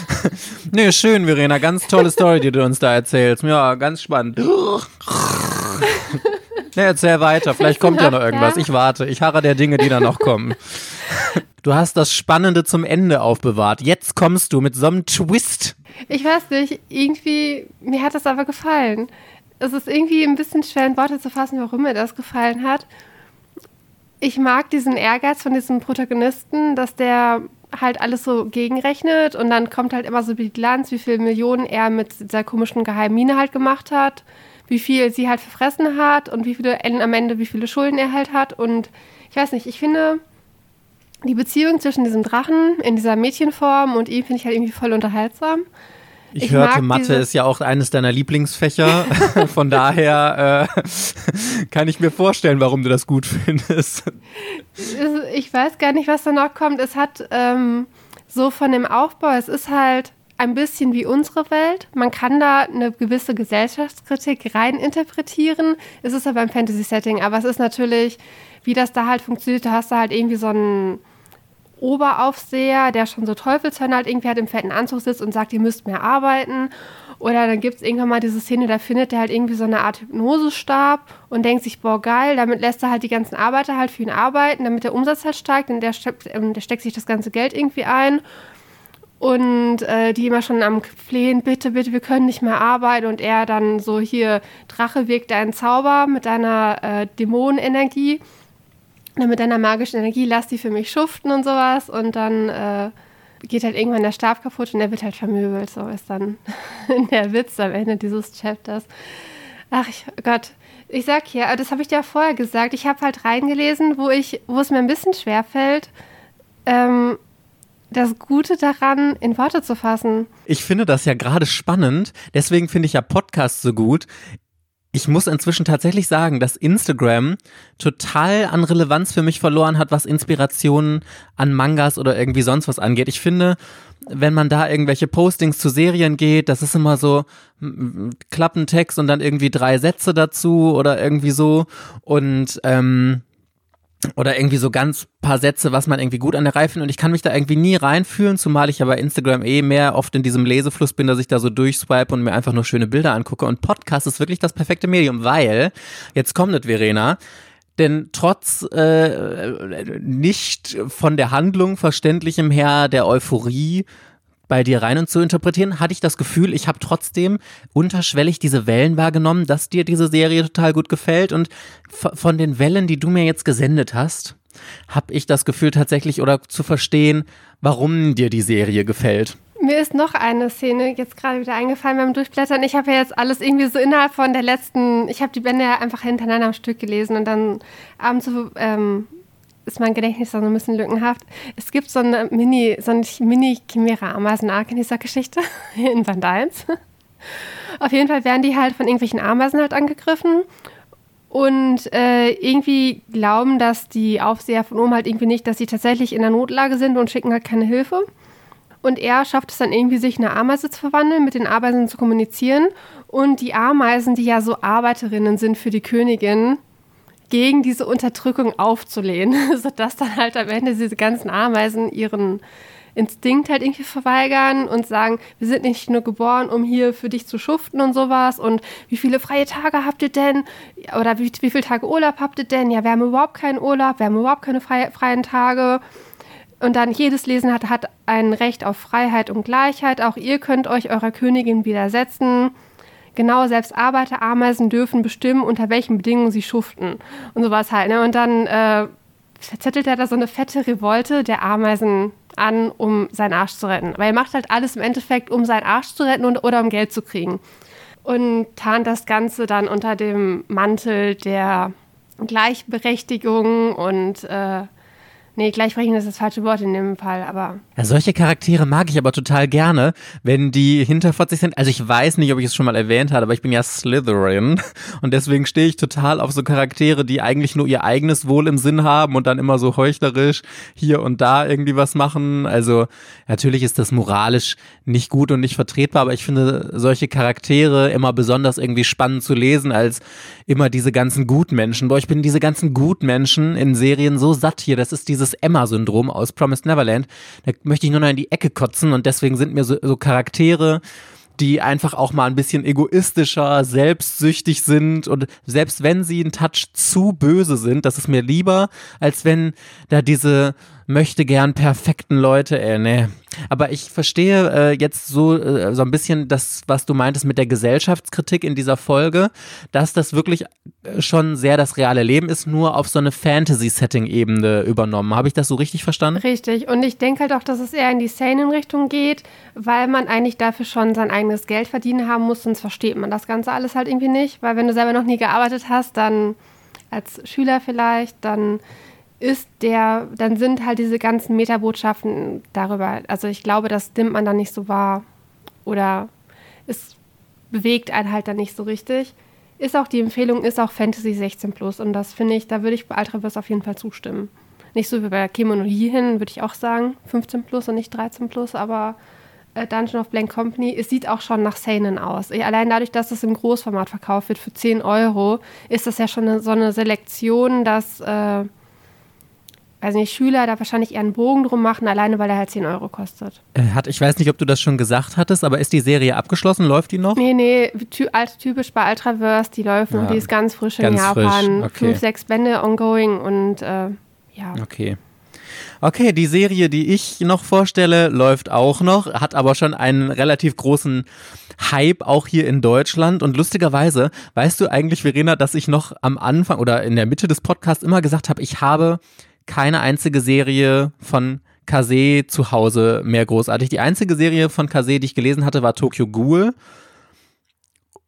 nee, schön, Verena. Ganz tolle Story, die du uns da erzählst. Ja, ganz spannend. Ne, erzähl weiter. Vielleicht kommt ja noch irgendwas. Ich warte. Ich harre der Dinge, die da noch kommen. Du hast das Spannende zum Ende aufbewahrt. Jetzt kommst du mit so einem Twist. Ich weiß nicht, irgendwie, mir hat das aber gefallen. Es ist irgendwie ein bisschen schwer in Worte zu fassen, warum mir das gefallen hat. Ich mag diesen Ehrgeiz von diesem Protagonisten, dass der halt alles so gegenrechnet und dann kommt halt immer so die Bilanz, wie viele Millionen er mit dieser komischen geheimen Mine halt gemacht hat wie viel sie halt verfressen hat und wie viele am Ende wie viele Schulden er halt hat. Und ich weiß nicht, ich finde die Beziehung zwischen diesem Drachen in dieser Mädchenform und ihm finde ich halt irgendwie voll unterhaltsam. Ich, ich hörte, Mathe ist ja auch eines deiner Lieblingsfächer. Von daher äh, kann ich mir vorstellen, warum du das gut findest. Ich weiß gar nicht, was danach kommt. Es hat ähm, so von dem Aufbau, es ist halt ein bisschen wie unsere Welt. Man kann da eine gewisse Gesellschaftskritik reininterpretieren. Es ist aber ein Fantasy-Setting, aber es ist natürlich, wie das da halt funktioniert, da hast du halt irgendwie so einen Oberaufseher, der schon so Teufelshörner halt irgendwie halt im fetten Anzug sitzt und sagt, ihr müsst mehr arbeiten. Oder dann gibt es irgendwann mal diese Szene, da findet er halt irgendwie so eine Art Hypnosestab und denkt sich, boah, geil, damit lässt er halt die ganzen Arbeiter halt für ihn arbeiten, damit der Umsatz halt steigt und der, ähm, der steckt sich das ganze Geld irgendwie ein und äh, die immer schon am Flehen, bitte, bitte, wir können nicht mehr arbeiten. Und er dann so hier, Drache wirkt deinen Zauber mit deiner äh, Dämonenenergie, mit deiner magischen Energie, lass die für mich schuften und sowas. Und dann äh, geht halt irgendwann der Stab kaputt und er wird halt vermöbelt, so ist dann der Witz am Ende dieses Chapters. Ach ich, Gott, ich sag hier, das habe ich dir ja vorher gesagt, ich habe halt reingelesen, wo ich, wo es mir ein bisschen schwer fällt, ähm, das Gute daran in Worte zu fassen. Ich finde das ja gerade spannend, deswegen finde ich ja Podcasts so gut. ich muss inzwischen tatsächlich sagen, dass Instagram total an Relevanz für mich verloren hat, was Inspirationen an Mangas oder irgendwie sonst was angeht. Ich finde, wenn man da irgendwelche Postings zu Serien geht, das ist immer so Klappentext und dann irgendwie drei Sätze dazu oder irgendwie so. Und ähm, oder irgendwie so ganz paar Sätze, was man irgendwie gut an der Reihe findet. Und ich kann mich da irgendwie nie reinfühlen, zumal ich ja bei Instagram eh mehr oft in diesem Lesefluss bin, dass ich da so durchswipe und mir einfach nur schöne Bilder angucke. Und Podcast ist wirklich das perfekte Medium, weil, jetzt kommt es, Verena, denn trotz äh, nicht von der Handlung verständlichem her der Euphorie bei dir rein und zu interpretieren, hatte ich das Gefühl, ich habe trotzdem unterschwellig diese Wellen wahrgenommen, dass dir diese Serie total gut gefällt. Und von den Wellen, die du mir jetzt gesendet hast, habe ich das Gefühl tatsächlich oder zu verstehen, warum dir die Serie gefällt. Mir ist noch eine Szene jetzt gerade wieder eingefallen beim Durchblättern. Ich habe ja jetzt alles irgendwie so innerhalb von der letzten, ich habe die Bände ja einfach hintereinander am Stück gelesen und dann abends so ähm, ist mein Gedächtnis so ein bisschen lückenhaft. Es gibt so eine Mini, so eine Mini-Chimera-Ameisen-Arc in dieser Geschichte in Band 1. Auf jeden Fall werden die halt von irgendwelchen Ameisen halt angegriffen und äh, irgendwie glauben, dass die Aufseher von oben halt irgendwie nicht, dass sie tatsächlich in der Notlage sind und schicken halt keine Hilfe. Und er schafft es dann irgendwie, sich in eine Ameise zu verwandeln, mit den Ameisen zu kommunizieren. Und die Ameisen, die ja so Arbeiterinnen sind für die Königin, gegen diese Unterdrückung aufzulehnen, sodass dann halt am Ende diese ganzen Ameisen ihren Instinkt halt irgendwie verweigern und sagen, wir sind nicht nur geboren, um hier für dich zu schuften und sowas und wie viele freie Tage habt ihr denn oder wie, wie viele Tage Urlaub habt ihr denn? Ja, wir haben überhaupt keinen Urlaub, wir haben überhaupt keine freie, freien Tage. Und dann jedes Lesen hat, hat ein Recht auf Freiheit und Gleichheit. Auch ihr könnt euch eurer Königin widersetzen. Genau, selbst Arbeiterameisen dürfen bestimmen, unter welchen Bedingungen sie schuften und sowas halt. Ne? Und dann äh, verzettelt er da so eine fette Revolte der Ameisen an, um seinen Arsch zu retten. Aber er macht halt alles im Endeffekt, um seinen Arsch zu retten und, oder um Geld zu kriegen. Und tarnt das Ganze dann unter dem Mantel der Gleichberechtigung und äh, Nee, gleichbrechen ist das falsche Wort in dem Fall, aber. Ja, solche Charaktere mag ich aber total gerne, wenn die hinterfotzig sind. Also ich weiß nicht, ob ich es schon mal erwähnt habe, aber ich bin ja Slytherin und deswegen stehe ich total auf so Charaktere, die eigentlich nur ihr eigenes Wohl im Sinn haben und dann immer so heuchlerisch hier und da irgendwie was machen. Also natürlich ist das moralisch nicht gut und nicht vertretbar, aber ich finde solche Charaktere immer besonders irgendwie spannend zu lesen als immer diese ganzen Gutmenschen. Boah, ich bin diese ganzen Gutmenschen in Serien so satt hier. Das ist dieses dieses Emma-Syndrom aus Promised Neverland. Da möchte ich nur noch in die Ecke kotzen und deswegen sind mir so, so Charaktere, die einfach auch mal ein bisschen egoistischer, selbstsüchtig sind und selbst wenn sie einen Touch zu böse sind, das ist mir lieber, als wenn da diese möchte gern perfekten Leute, äh, nee. Aber ich verstehe äh, jetzt so, äh, so ein bisschen das, was du meintest mit der Gesellschaftskritik in dieser Folge, dass das wirklich äh, schon sehr das reale Leben ist, nur auf so eine Fantasy-Setting-Ebene übernommen. Habe ich das so richtig verstanden? Richtig. Und ich denke halt auch, dass es eher in die Sane-Richtung geht, weil man eigentlich dafür schon sein eigenes Geld verdienen haben muss, sonst versteht man das Ganze alles halt irgendwie nicht. Weil wenn du selber noch nie gearbeitet hast, dann als Schüler vielleicht, dann ist der, dann sind halt diese ganzen Metabotschaften darüber, also ich glaube, das nimmt man dann nicht so wahr oder es bewegt einen halt dann nicht so richtig. Ist auch die Empfehlung, ist auch Fantasy 16 Plus und das finde ich, da würde ich bei Ultraverse auf jeden Fall zustimmen. Nicht so wie bei Kimono hin, würde ich auch sagen, 15 Plus und nicht 13 Plus, aber äh, Dungeon of Blank Company, es sieht auch schon nach Seinen aus. Allein dadurch, dass es im Großformat verkauft wird für 10 Euro, ist das ja schon eine, so eine Selektion, dass äh, weiß nicht, Schüler da wahrscheinlich eher einen Bogen drum machen, alleine weil er halt 10 Euro kostet. Äh, hat, ich weiß nicht, ob du das schon gesagt hattest, aber ist die Serie abgeschlossen? Läuft die noch? Nee, nee, ty typisch bei Ultraverse, die läuft ja, noch, die ist ganz frisch ganz in Japan. Okay. Fünf, sechs Bände ongoing und äh, ja. Okay. Okay, die Serie, die ich noch vorstelle, läuft auch noch, hat aber schon einen relativ großen Hype auch hier in Deutschland. Und lustigerweise, weißt du eigentlich, Verena, dass ich noch am Anfang oder in der Mitte des Podcasts immer gesagt habe, ich habe keine einzige Serie von Kase zu Hause mehr großartig. Die einzige Serie von Kase, die ich gelesen hatte, war Tokyo Ghoul.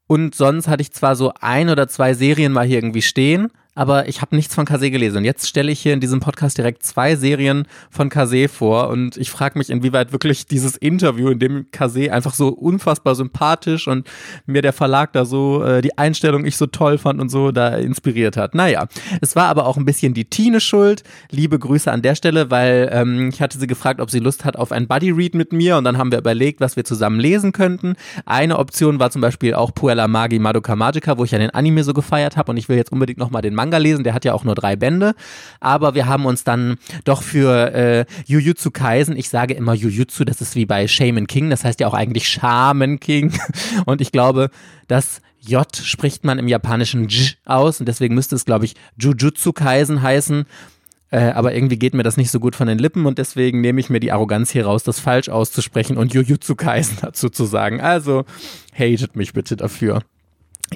Und sonst hatte ich zwar so ein oder zwei Serien mal hier irgendwie stehen, aber ich habe nichts von Kase gelesen. Und jetzt stelle ich hier in diesem Podcast direkt zwei Serien von Kase vor und ich frage mich, inwieweit wirklich dieses Interview, in dem Kase einfach so unfassbar sympathisch und mir der Verlag da so äh, die Einstellung ich so toll fand und so da inspiriert hat. Naja, es war aber auch ein bisschen die Tine schuld. Liebe Grüße an der Stelle, weil ähm, ich hatte sie gefragt, ob sie Lust hat auf ein Buddy Read mit mir und dann haben wir überlegt, was wir zusammen lesen könnten. Eine Option war zum Beispiel auch Puella Magi Madoka Magica, wo ich ja den Anime so gefeiert habe und ich will jetzt unbedingt nochmal den Manga lesen, der hat ja auch nur drei Bände, aber wir haben uns dann doch für äh, Jujutsu Kaisen, ich sage immer Jujutsu, das ist wie bei Shaman King, das heißt ja auch eigentlich Shaman King und ich glaube, das J spricht man im japanischen J aus und deswegen müsste es, glaube ich, Jujutsu Kaisen heißen. Äh, aber irgendwie geht mir das nicht so gut von den Lippen und deswegen nehme ich mir die Arroganz hier raus, das falsch auszusprechen und Jujutsu Kaisen dazu zu sagen. Also hatet mich bitte dafür.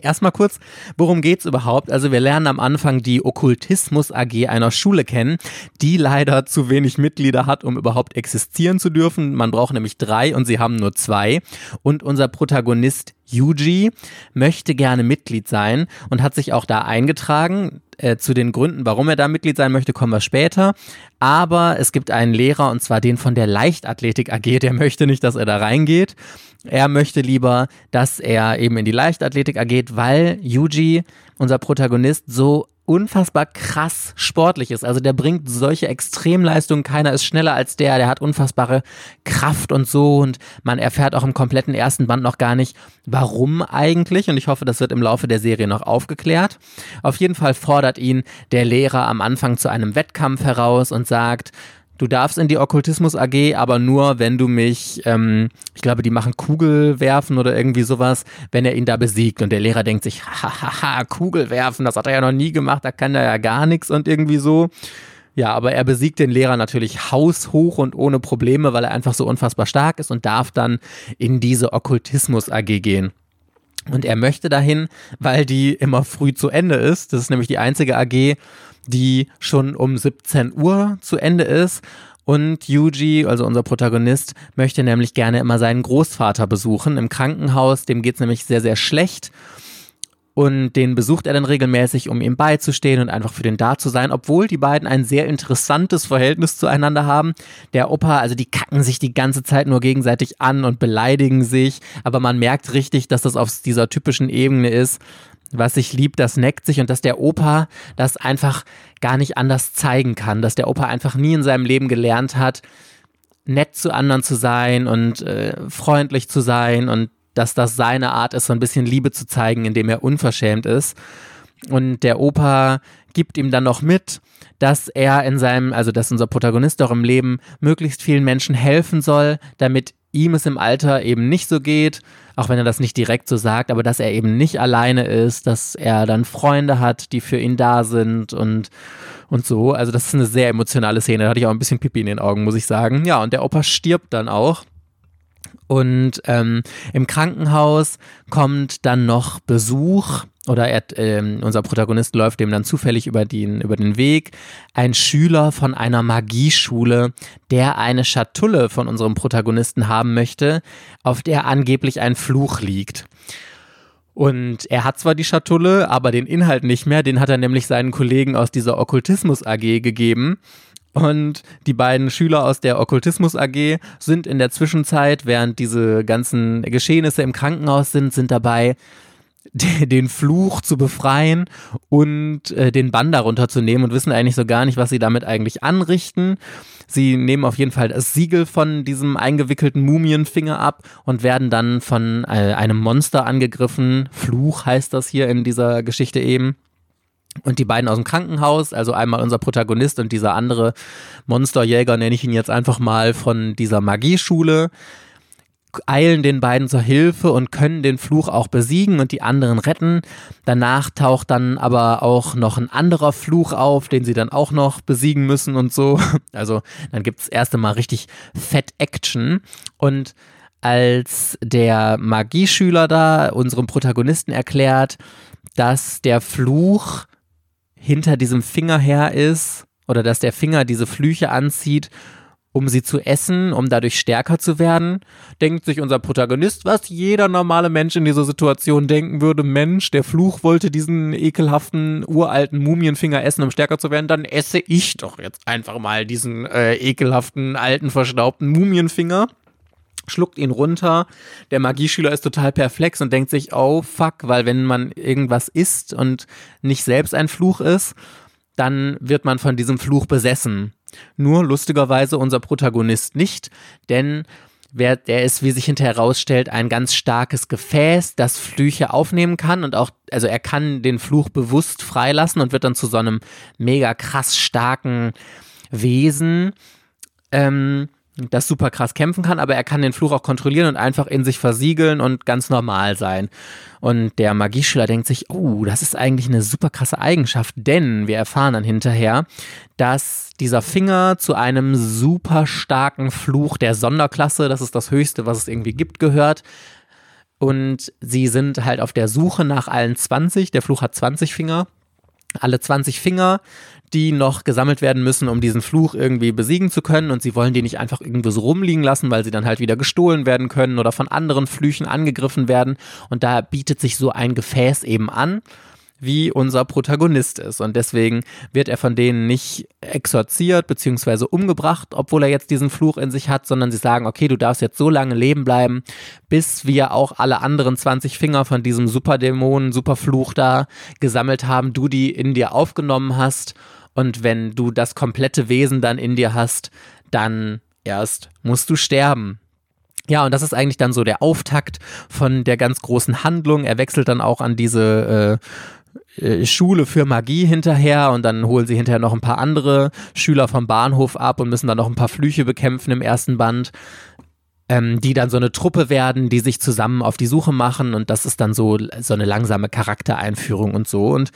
Erstmal kurz, worum geht's überhaupt? Also wir lernen am Anfang die Okkultismus AG einer Schule kennen, die leider zu wenig Mitglieder hat, um überhaupt existieren zu dürfen. Man braucht nämlich drei und sie haben nur zwei. Und unser Protagonist Yuji möchte gerne Mitglied sein und hat sich auch da eingetragen. Äh, zu den Gründen, warum er da Mitglied sein möchte, kommen wir später. Aber es gibt einen Lehrer und zwar den von der Leichtathletik AG, der möchte nicht, dass er da reingeht. Er möchte lieber, dass er eben in die Leichtathletik AG, weil Yuji, unser Protagonist, so unfassbar krass sportlich ist. Also der bringt solche Extremleistungen, keiner ist schneller als der, der hat unfassbare Kraft und so und man erfährt auch im kompletten ersten Band noch gar nicht, warum eigentlich und ich hoffe, das wird im Laufe der Serie noch aufgeklärt. Auf jeden Fall fordert ihn der Lehrer am Anfang zu einem Wettkampf heraus und sagt, Du darfst in die Okkultismus AG, aber nur, wenn du mich, ähm, ich glaube, die machen Kugelwerfen oder irgendwie sowas, wenn er ihn da besiegt. Und der Lehrer denkt sich, hahaha, Kugelwerfen, das hat er ja noch nie gemacht, da kann er ja gar nichts und irgendwie so. Ja, aber er besiegt den Lehrer natürlich haushoch und ohne Probleme, weil er einfach so unfassbar stark ist und darf dann in diese Okkultismus AG gehen. Und er möchte dahin, weil die immer früh zu Ende ist. Das ist nämlich die einzige AG, die schon um 17 Uhr zu Ende ist. Und Yuji, also unser Protagonist, möchte nämlich gerne immer seinen Großvater besuchen im Krankenhaus. Dem geht es nämlich sehr, sehr schlecht. Und den besucht er dann regelmäßig, um ihm beizustehen und einfach für den da zu sein, obwohl die beiden ein sehr interessantes Verhältnis zueinander haben. Der Opa, also die kacken sich die ganze Zeit nur gegenseitig an und beleidigen sich, aber man merkt richtig, dass das auf dieser typischen Ebene ist, was sich liebt, das neckt sich und dass der Opa das einfach gar nicht anders zeigen kann, dass der Opa einfach nie in seinem Leben gelernt hat, nett zu anderen zu sein und äh, freundlich zu sein und dass das seine Art ist, so ein bisschen Liebe zu zeigen, indem er unverschämt ist. Und der Opa gibt ihm dann noch mit, dass er in seinem, also dass unser Protagonist auch im Leben möglichst vielen Menschen helfen soll, damit ihm es im Alter eben nicht so geht, auch wenn er das nicht direkt so sagt, aber dass er eben nicht alleine ist, dass er dann Freunde hat, die für ihn da sind und, und so. Also das ist eine sehr emotionale Szene. Da hatte ich auch ein bisschen Pipi in den Augen, muss ich sagen. Ja, und der Opa stirbt dann auch. Und ähm, im Krankenhaus kommt dann noch Besuch oder er, äh, unser Protagonist läuft dem dann zufällig über den, über den Weg. Ein Schüler von einer Magieschule, der eine Schatulle von unserem Protagonisten haben möchte, auf der angeblich ein Fluch liegt. Und er hat zwar die Schatulle, aber den Inhalt nicht mehr. Den hat er nämlich seinen Kollegen aus dieser Okkultismus AG gegeben. Und die beiden Schüler aus der Okkultismus AG sind in der Zwischenzeit, während diese ganzen Geschehnisse im Krankenhaus sind, sind dabei, den Fluch zu befreien und äh, den Bann darunter zu nehmen und wissen eigentlich so gar nicht, was sie damit eigentlich anrichten. Sie nehmen auf jeden Fall das Siegel von diesem eingewickelten Mumienfinger ab und werden dann von äh, einem Monster angegriffen. Fluch heißt das hier in dieser Geschichte eben. Und die beiden aus dem Krankenhaus, also einmal unser Protagonist und dieser andere Monsterjäger, nenne ich ihn jetzt einfach mal von dieser Magieschule, eilen den beiden zur Hilfe und können den Fluch auch besiegen und die anderen retten. Danach taucht dann aber auch noch ein anderer Fluch auf, den sie dann auch noch besiegen müssen und so. Also dann gibt es erst einmal richtig Fett Action und als der Magieschüler da unserem Protagonisten erklärt, dass der Fluch hinter diesem Finger her ist oder dass der Finger diese Flüche anzieht um sie zu essen, um dadurch stärker zu werden, denkt sich unser Protagonist, was jeder normale Mensch in dieser Situation denken würde, Mensch, der Fluch wollte diesen ekelhaften uralten Mumienfinger essen, um stärker zu werden, dann esse ich doch jetzt einfach mal diesen äh, ekelhaften alten verstaubten Mumienfinger schluckt ihn runter. Der Magieschüler ist total perplex und denkt sich, oh fuck, weil wenn man irgendwas isst und nicht selbst ein Fluch ist, dann wird man von diesem Fluch besessen. Nur lustigerweise unser Protagonist nicht, denn wer, der ist, wie sich hinterher herausstellt, ein ganz starkes Gefäß, das Flüche aufnehmen kann und auch, also er kann den Fluch bewusst freilassen und wird dann zu so einem mega krass starken Wesen. Ähm, das super krass kämpfen kann, aber er kann den Fluch auch kontrollieren und einfach in sich versiegeln und ganz normal sein. Und der Magieschüler denkt sich, oh, das ist eigentlich eine super krasse Eigenschaft, denn wir erfahren dann hinterher, dass dieser Finger zu einem super starken Fluch der Sonderklasse, das ist das höchste, was es irgendwie gibt, gehört. Und sie sind halt auf der Suche nach allen 20. Der Fluch hat 20 Finger. Alle 20 Finger die noch gesammelt werden müssen, um diesen Fluch irgendwie besiegen zu können. Und sie wollen die nicht einfach irgendwo so rumliegen lassen, weil sie dann halt wieder gestohlen werden können oder von anderen Flüchen angegriffen werden. Und da bietet sich so ein Gefäß eben an wie unser Protagonist ist. Und deswegen wird er von denen nicht exorziert bzw. umgebracht, obwohl er jetzt diesen Fluch in sich hat, sondern sie sagen, okay, du darfst jetzt so lange leben bleiben, bis wir auch alle anderen 20 Finger von diesem Superdämonen, Superfluch da gesammelt haben, du die in dir aufgenommen hast. Und wenn du das komplette Wesen dann in dir hast, dann erst musst du sterben. Ja, und das ist eigentlich dann so der Auftakt von der ganz großen Handlung. Er wechselt dann auch an diese äh, äh, Schule für Magie hinterher und dann holen sie hinterher noch ein paar andere Schüler vom Bahnhof ab und müssen dann noch ein paar Flüche bekämpfen im ersten Band, ähm, die dann so eine Truppe werden, die sich zusammen auf die Suche machen und das ist dann so, so eine langsame Charaktereinführung und so. Und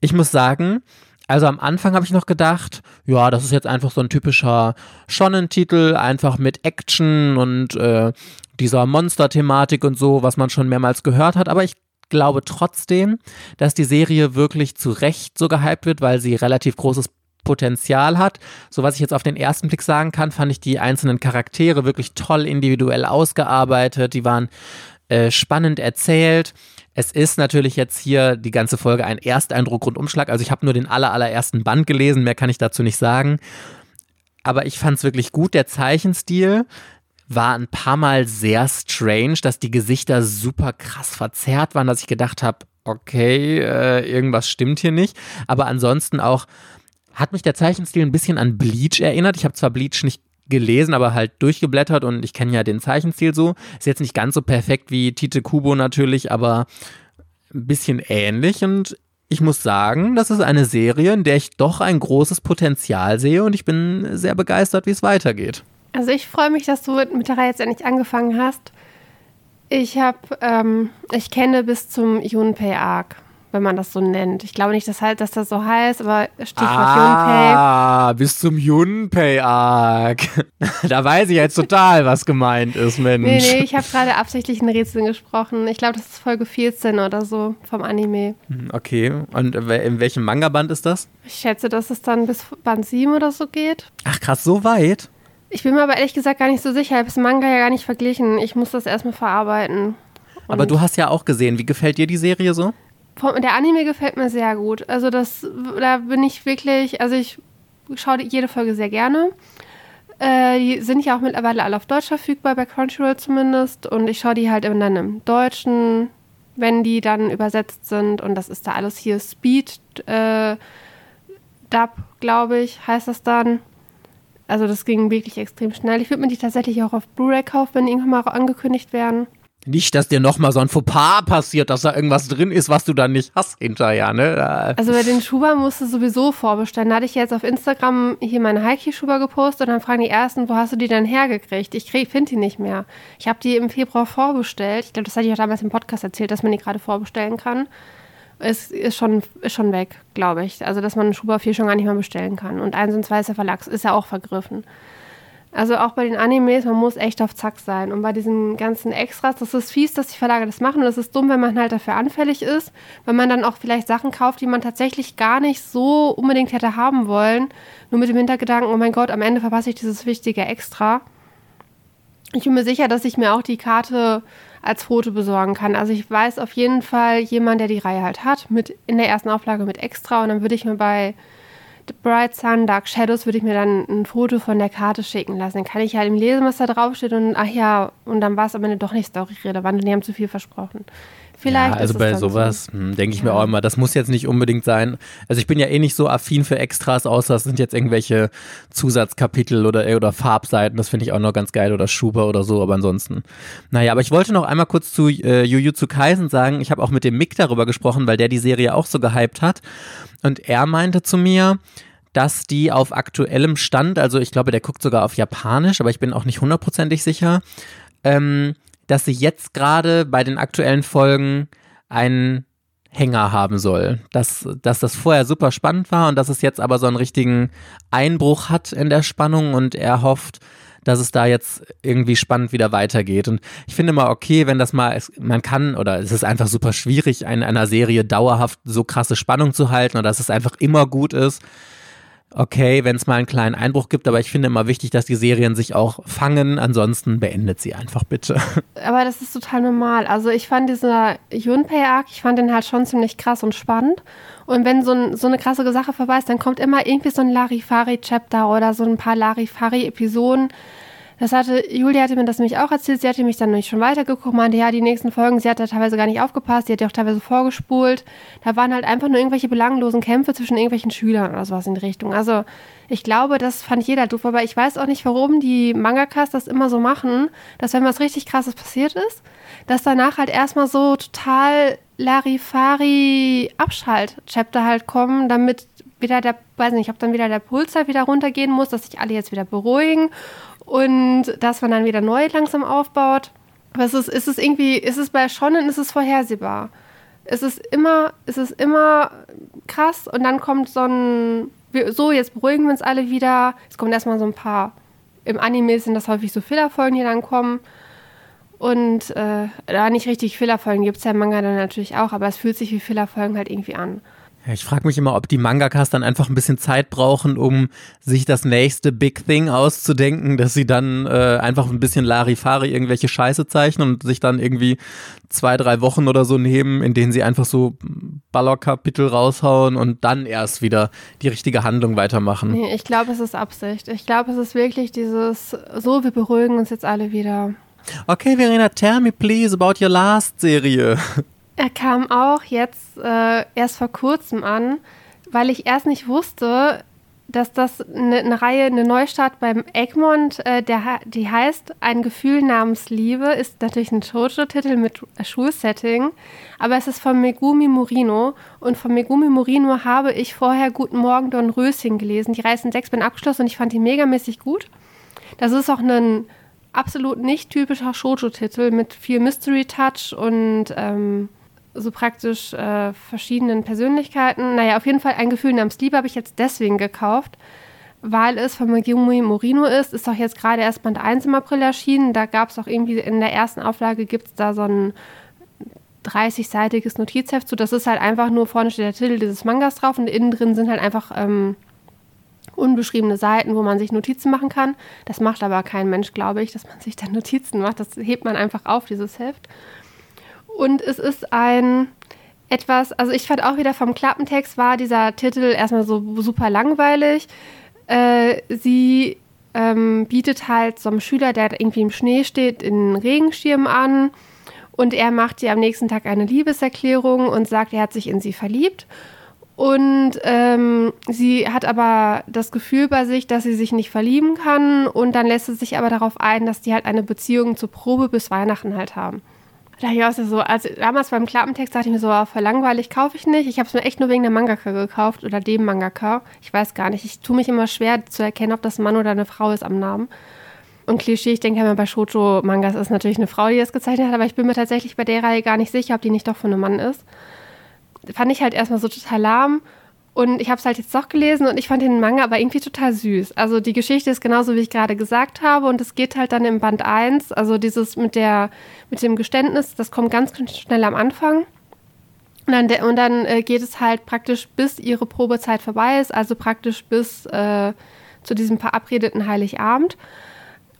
ich muss sagen, also am Anfang habe ich noch gedacht, ja, das ist jetzt einfach so ein typischer Shonen-Titel, einfach mit Action und äh, dieser Monster-Thematik und so, was man schon mehrmals gehört hat. Aber ich glaube trotzdem, dass die Serie wirklich zu Recht so gehypt wird, weil sie relativ großes Potenzial hat. So was ich jetzt auf den ersten Blick sagen kann, fand ich die einzelnen Charaktere wirklich toll individuell ausgearbeitet. Die waren äh, spannend erzählt. Es ist natürlich jetzt hier die ganze Folge ein Ersteindruck Rundumschlag. Also ich habe nur den aller, allerersten Band gelesen, mehr kann ich dazu nicht sagen. Aber ich fand es wirklich gut, der Zeichenstil war ein paar Mal sehr strange, dass die Gesichter super krass verzerrt waren, dass ich gedacht habe, okay, äh, irgendwas stimmt hier nicht. Aber ansonsten auch hat mich der Zeichenstil ein bisschen an Bleach erinnert. Ich habe zwar Bleach nicht gelesen, aber halt durchgeblättert und ich kenne ja den Zeichenstil so. Ist jetzt nicht ganz so perfekt wie Tite Kubo natürlich, aber ein bisschen ähnlich und ich muss sagen, das ist eine Serie, in der ich doch ein großes Potenzial sehe und ich bin sehr begeistert, wie es weitergeht. Also ich freue mich, dass du mit der Reihe jetzt endlich angefangen hast. Ich habe, ähm, ich kenne bis zum Junpei Arc, wenn man das so nennt. Ich glaube nicht, dass, halt, dass das so heißt, aber Stichwort ah, Junpei. Ah, bis zum Junpei Arc. da weiß ich jetzt total, was gemeint ist, Mensch. Nee, nee, ich habe gerade absichtlich in Rätseln gesprochen. Ich glaube, das ist Folge 14 oder so vom Anime. Hm, okay, und in welchem Manga-Band ist das? Ich schätze, dass es dann bis Band 7 oder so geht. Ach krass, so weit? Ich bin mir aber ehrlich gesagt gar nicht so sicher. Ich habe das Manga ja gar nicht verglichen. Ich muss das erstmal verarbeiten. Und aber du hast ja auch gesehen. Wie gefällt dir die Serie so? Der Anime gefällt mir sehr gut. Also das, da bin ich wirklich, also ich schaue jede Folge sehr gerne. Äh, die sind ja auch mittlerweile alle auf Deutsch verfügbar, bei Crunchyroll zumindest. Und ich schaue die halt dann im Deutschen, wenn die dann übersetzt sind. Und das ist da alles hier Speed äh, Dub, glaube ich, heißt das dann. Also das ging wirklich extrem schnell. Ich würde mir die tatsächlich auch auf Blu-ray kaufen, wenn die irgendwann mal angekündigt werden. Nicht, dass dir nochmal so ein Fauxpas passiert, dass da irgendwas drin ist, was du dann nicht hast hinterher, ne? Also bei den Schuber musst du sowieso vorbestellen. Da hatte ich jetzt auf Instagram hier meine Heiki-Schuber gepostet und dann fragen die ersten, wo hast du die denn hergekriegt? Ich finde die nicht mehr. Ich habe die im Februar vorbestellt. Ich glaube, das hatte ich auch damals im Podcast erzählt, dass man die gerade vorbestellen kann ist, ist, schon, ist schon weg, glaube ich. Also, dass man Schuber 4 schon gar nicht mehr bestellen kann. Und eins und zwei ist der Verlag, ist ja auch vergriffen. Also auch bei den Animes, man muss echt auf Zack sein. Und bei diesen ganzen Extras, das ist fies, dass die Verlage das machen. Und das ist dumm, wenn man halt dafür anfällig ist. Wenn man dann auch vielleicht Sachen kauft, die man tatsächlich gar nicht so unbedingt hätte haben wollen. Nur mit dem Hintergedanken, oh mein Gott, am Ende verpasse ich dieses wichtige Extra. Ich bin mir sicher, dass ich mir auch die Karte als Foto besorgen kann. Also ich weiß auf jeden Fall jemand, der die Reihe halt hat, mit in der ersten Auflage mit extra. Und dann würde ich mir bei Bright Sun, Dark Shadows, würde ich mir dann ein Foto von der Karte schicken lassen. Dann kann ich halt im lesen, was da draufsteht und ach ja, und dann war es am Ende doch nicht storyrelevant und die haben zu viel versprochen. Vielleicht. Ja, also bei sowas so. Hm, denke ich ja. mir auch immer, das muss jetzt nicht unbedingt sein. Also ich bin ja eh nicht so affin für Extras, außer es sind jetzt irgendwelche Zusatzkapitel oder, oder Farbseiten. Das finde ich auch noch ganz geil oder Schuber oder so, aber ansonsten. Naja, aber ich wollte noch einmal kurz zu äh, Jujutsu Kaisen sagen. Ich habe auch mit dem Mick darüber gesprochen, weil der die Serie auch so gehypt hat. Und er meinte zu mir, dass die auf aktuellem Stand, also ich glaube, der guckt sogar auf Japanisch, aber ich bin auch nicht hundertprozentig sicher, ähm, dass sie jetzt gerade bei den aktuellen Folgen einen Hänger haben soll. Dass, dass das vorher super spannend war und dass es jetzt aber so einen richtigen Einbruch hat in der Spannung und er hofft, dass es da jetzt irgendwie spannend wieder weitergeht. Und ich finde mal okay, wenn das mal, man kann, oder es ist einfach super schwierig, in einer Serie dauerhaft so krasse Spannung zu halten oder dass es einfach immer gut ist okay, wenn es mal einen kleinen Einbruch gibt, aber ich finde immer wichtig, dass die Serien sich auch fangen. Ansonsten beendet sie einfach bitte. Aber das ist total normal. Also ich fand dieser Junpei-Arc, ich fand den halt schon ziemlich krass und spannend. Und wenn so, ein, so eine krasse Sache vorbei ist, dann kommt immer irgendwie so ein Larifari-Chapter oder so ein paar Larifari-Episoden, das hatte, Julia hatte mir das nämlich auch erzählt, sie hatte mich dann nämlich schon weitergeguckt, meinte, ja, die nächsten Folgen, sie hat da teilweise gar nicht aufgepasst, sie hat ja auch teilweise vorgespult. Da waren halt einfach nur irgendwelche belanglosen Kämpfe zwischen irgendwelchen Schülern oder sowas in die Richtung. Also ich glaube, das fand jeder doof, aber ich weiß auch nicht, warum die Mangakas das immer so machen, dass wenn was richtig krasses passiert ist, dass danach halt erstmal so total Larifari-Abschalt-Chapter halt kommen, damit wieder der, weiß nicht, ob dann wieder der Puls halt wieder runtergehen muss, dass sich alle jetzt wieder beruhigen und dass man dann wieder neu langsam aufbaut. Aber es ist, ist es irgendwie, ist es bei Shonen, ist es vorhersehbar. Es ist immer, es ist immer krass und dann kommt so ein, so, jetzt beruhigen wir uns alle wieder. Es kommen erstmal so ein paar, im Anime sind das häufig so Fillerfolgen, die dann kommen. Und äh, da nicht richtig Fillerfolgen gibt es ja im Manga dann natürlich auch, aber es fühlt sich wie Fillerfolgen halt irgendwie an. Ja, ich frage mich immer, ob die Mangakas dann einfach ein bisschen Zeit brauchen, um sich das nächste Big Thing auszudenken, dass sie dann äh, einfach ein bisschen Larifari irgendwelche Scheiße zeichnen und sich dann irgendwie zwei, drei Wochen oder so nehmen, in denen sie einfach so Ballerkapitel raushauen und dann erst wieder die richtige Handlung weitermachen. Nee, ich glaube, es ist Absicht. Ich glaube, es ist wirklich dieses, so, wir beruhigen uns jetzt alle wieder. Okay, Verena, tell me please about your last Serie. Er kam auch jetzt äh, erst vor kurzem an, weil ich erst nicht wusste, dass das eine, eine Reihe, eine Neustart beim Egmont, äh, der, die heißt Ein Gefühl namens Liebe, ist natürlich ein Shoujo-Titel mit Schulsetting, aber es ist von Megumi Morino und von Megumi Morino habe ich vorher Guten Morgen Don Röschen gelesen. Die Reihe in sechs Bänden abgeschlossen und ich fand die megamäßig gut. Das ist auch ein absolut nicht typischer Shoujo-Titel mit viel Mystery-Touch und ähm, so praktisch äh, verschiedenen Persönlichkeiten. Naja, auf jeden Fall ein Gefühl namens Liebe habe ich jetzt deswegen gekauft, weil es von Megumi Morino ist. Ist auch jetzt gerade erst Band 1 im April erschienen. Da gab es auch irgendwie in der ersten Auflage gibt es da so ein 30-seitiges Notizheft zu. Das ist halt einfach nur vorne steht der Titel dieses Mangas drauf und innen drin sind halt einfach ähm, unbeschriebene Seiten, wo man sich Notizen machen kann. Das macht aber kein Mensch, glaube ich, dass man sich da Notizen macht. Das hebt man einfach auf, dieses Heft. Und es ist ein etwas, also ich fand auch wieder vom Klappentext war dieser Titel erstmal so super langweilig. Äh, sie ähm, bietet halt so einem Schüler, der irgendwie im Schnee steht, einen Regenschirm an und er macht ihr am nächsten Tag eine Liebeserklärung und sagt, er hat sich in sie verliebt. Und ähm, sie hat aber das Gefühl bei sich, dass sie sich nicht verlieben kann und dann lässt sie sich aber darauf ein, dass die halt eine Beziehung zur Probe bis Weihnachten halt haben. Da ich auch so, also damals beim Klappentext dachte ich mir so, für langweilig kaufe ich nicht. Ich habe es mir echt nur wegen der Mangaka gekauft oder dem Mangaka. Ich weiß gar nicht. Ich tue mich immer schwer zu erkennen, ob das ein Mann oder eine Frau ist am Namen. Und Klischee, ich denke immer bei Shoujo-Mangas ist natürlich eine Frau, die das gezeichnet hat, aber ich bin mir tatsächlich bei der Reihe gar nicht sicher, ob die nicht doch von einem Mann ist. Fand ich halt erstmal so total lahm Und ich habe es halt jetzt doch gelesen und ich fand den Manga aber irgendwie total süß. Also die Geschichte ist genauso, wie ich gerade gesagt habe. Und es geht halt dann im Band 1, also dieses mit der, mit dem Geständnis, das kommt ganz schnell am Anfang. Und dann, und dann äh, geht es halt praktisch, bis ihre Probezeit vorbei ist, also praktisch bis äh, zu diesem verabredeten Heiligabend.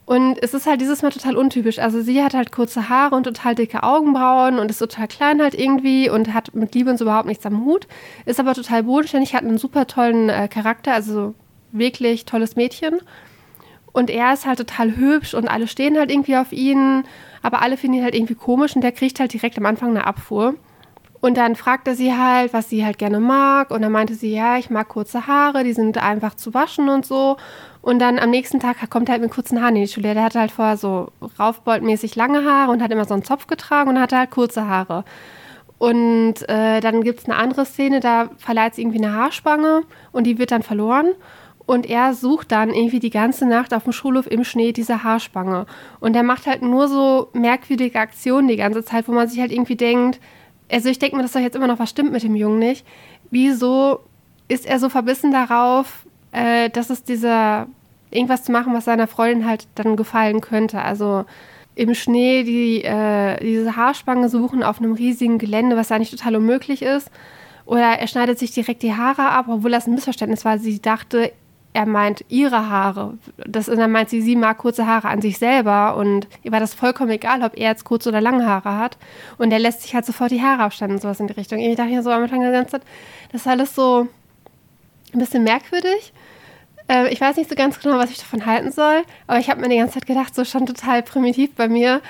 Und es ist halt dieses Mal total untypisch. Also sie hat halt kurze Haare und total dicke Augenbrauen und ist total klein halt irgendwie und hat mit Liebe und so überhaupt nichts am Hut. Ist aber total bodenständig, hat einen super tollen äh, Charakter, also wirklich tolles Mädchen. Und er ist halt total hübsch und alle stehen halt irgendwie auf ihn, aber alle finden ihn halt irgendwie komisch und der kriegt halt direkt am Anfang eine Abfuhr. Und dann fragte sie halt, was sie halt gerne mag. Und dann meinte sie, ja, ich mag kurze Haare, die sind einfach zu waschen und so. Und dann am nächsten Tag kommt er halt mit kurzen Haaren in die Schule. Der hatte halt vorher so raufboltmäßig lange Haare und hat immer so einen Zopf getragen und hatte halt kurze Haare. Und äh, dann gibt es eine andere Szene, da verleiht sie irgendwie eine Haarspange und die wird dann verloren. Und er sucht dann irgendwie die ganze Nacht auf dem Schulhof im Schnee diese Haarspange. Und er macht halt nur so merkwürdige Aktionen die ganze Zeit, wo man sich halt irgendwie denkt, also ich denke mir, dass doch jetzt immer noch was stimmt mit dem Jungen nicht. Wieso ist er so verbissen darauf, äh, dass es dieser irgendwas zu machen, was seiner Freundin halt dann gefallen könnte? Also im Schnee die, äh, diese Haarspange suchen auf einem riesigen Gelände, was eigentlich total unmöglich ist. Oder er schneidet sich direkt die Haare ab, obwohl das ein Missverständnis war. Sie dachte, er meint ihre Haare. Das, und dann meint sie, sie mag kurze Haare an sich selber und ihr war das vollkommen egal, ob er jetzt kurze oder lange Haare hat. Und er lässt sich halt sofort die Haare abschneiden und sowas in die Richtung. Ich dachte mir so am Anfang der ganzen Zeit, das ist alles so ein bisschen merkwürdig. Äh, ich weiß nicht so ganz genau, was ich davon halten soll, aber ich habe mir die ganze Zeit gedacht, so schon total primitiv bei mir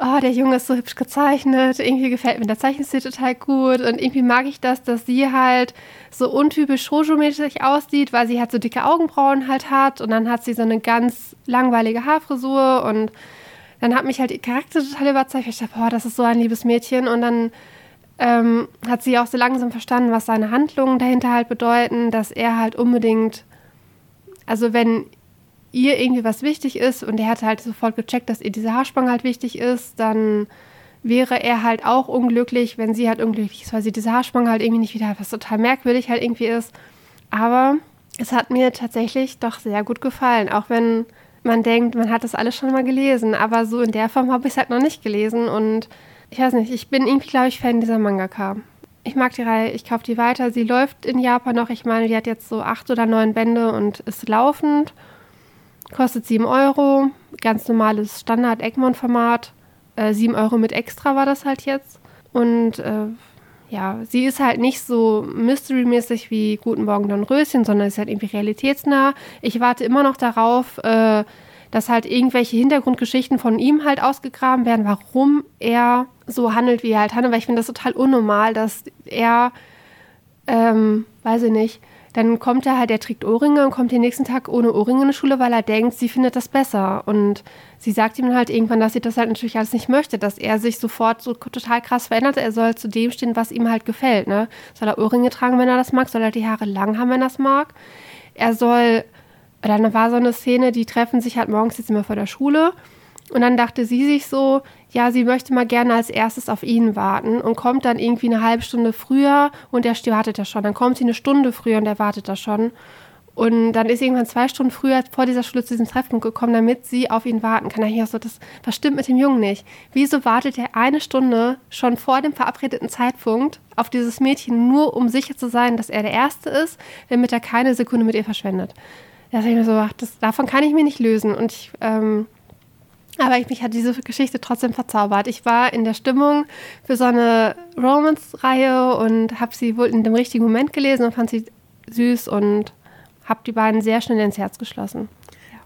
oh, der Junge ist so hübsch gezeichnet, irgendwie gefällt mir der Zeichenstil total gut und irgendwie mag ich das, dass sie halt so untypisch Shoujo-mäßig aussieht, weil sie halt so dicke Augenbrauen halt hat und dann hat sie so eine ganz langweilige Haarfrisur und dann hat mich halt ihr Charakter total überzeugt. Ich dachte, boah, das ist so ein liebes Mädchen und dann ähm, hat sie auch so langsam verstanden, was seine Handlungen dahinter halt bedeuten, dass er halt unbedingt, also wenn ihr irgendwie was wichtig ist und er hat halt sofort gecheckt, dass ihr diese Haarspange halt wichtig ist, dann wäre er halt auch unglücklich, wenn sie halt unglücklich ist, weil sie diese Haarspange halt irgendwie nicht wieder hat, was total merkwürdig halt irgendwie ist. Aber es hat mir tatsächlich doch sehr gut gefallen, auch wenn man denkt, man hat das alles schon mal gelesen, aber so in der Form habe ich es halt noch nicht gelesen und ich weiß nicht, ich bin irgendwie, glaube ich, Fan dieser Mangaka. Ich mag die Reihe, ich kaufe die weiter. Sie läuft in Japan noch, ich meine, die hat jetzt so acht oder neun Bände und ist laufend. Kostet 7 Euro, ganz normales Standard-Egmont-Format. Äh, 7 Euro mit extra war das halt jetzt. Und äh, ja, sie ist halt nicht so mystery-mäßig wie Guten Morgen Don Röschen, sondern ist halt irgendwie realitätsnah. Ich warte immer noch darauf, äh, dass halt irgendwelche Hintergrundgeschichten von ihm halt ausgegraben werden, warum er so handelt, wie er halt handelt, weil ich finde das total unnormal, dass er, ähm, weiß ich nicht, dann kommt er halt, er trägt Ohrringe und kommt den nächsten Tag ohne Ohrringe in die Schule, weil er denkt, sie findet das besser. Und sie sagt ihm halt irgendwann, dass sie das halt natürlich alles nicht möchte, dass er sich sofort so total krass verändert. Er soll zu dem stehen, was ihm halt gefällt. Ne? Soll er Ohrringe tragen, wenn er das mag? Soll er die Haare lang haben, wenn er das mag? Er soll, dann war so eine Szene, die treffen sich halt morgens jetzt immer vor der Schule. Und dann dachte sie sich so, ja, sie möchte mal gerne als erstes auf ihn warten und kommt dann irgendwie eine halbe Stunde früher und er wartet da schon. Dann kommt sie eine Stunde früher und er wartet da schon. Und dann ist irgendwann zwei Stunden früher vor dieser Schule zu diesem Treffpunkt gekommen, damit sie auf ihn warten kann. Dann ich auch so, das, das stimmt mit dem Jungen nicht. Wieso wartet er eine Stunde schon vor dem verabredeten Zeitpunkt auf dieses Mädchen, nur um sicher zu sein, dass er der Erste ist, damit er keine Sekunde mit ihr verschwendet? Da dachte ich mir so, ach, das, davon kann ich mich nicht lösen. Und ich, ähm, aber ich, mich hat diese Geschichte trotzdem verzaubert. Ich war in der Stimmung für so eine Romance-Reihe und habe sie wohl in dem richtigen Moment gelesen und fand sie süß und habe die beiden sehr schnell ins Herz geschlossen.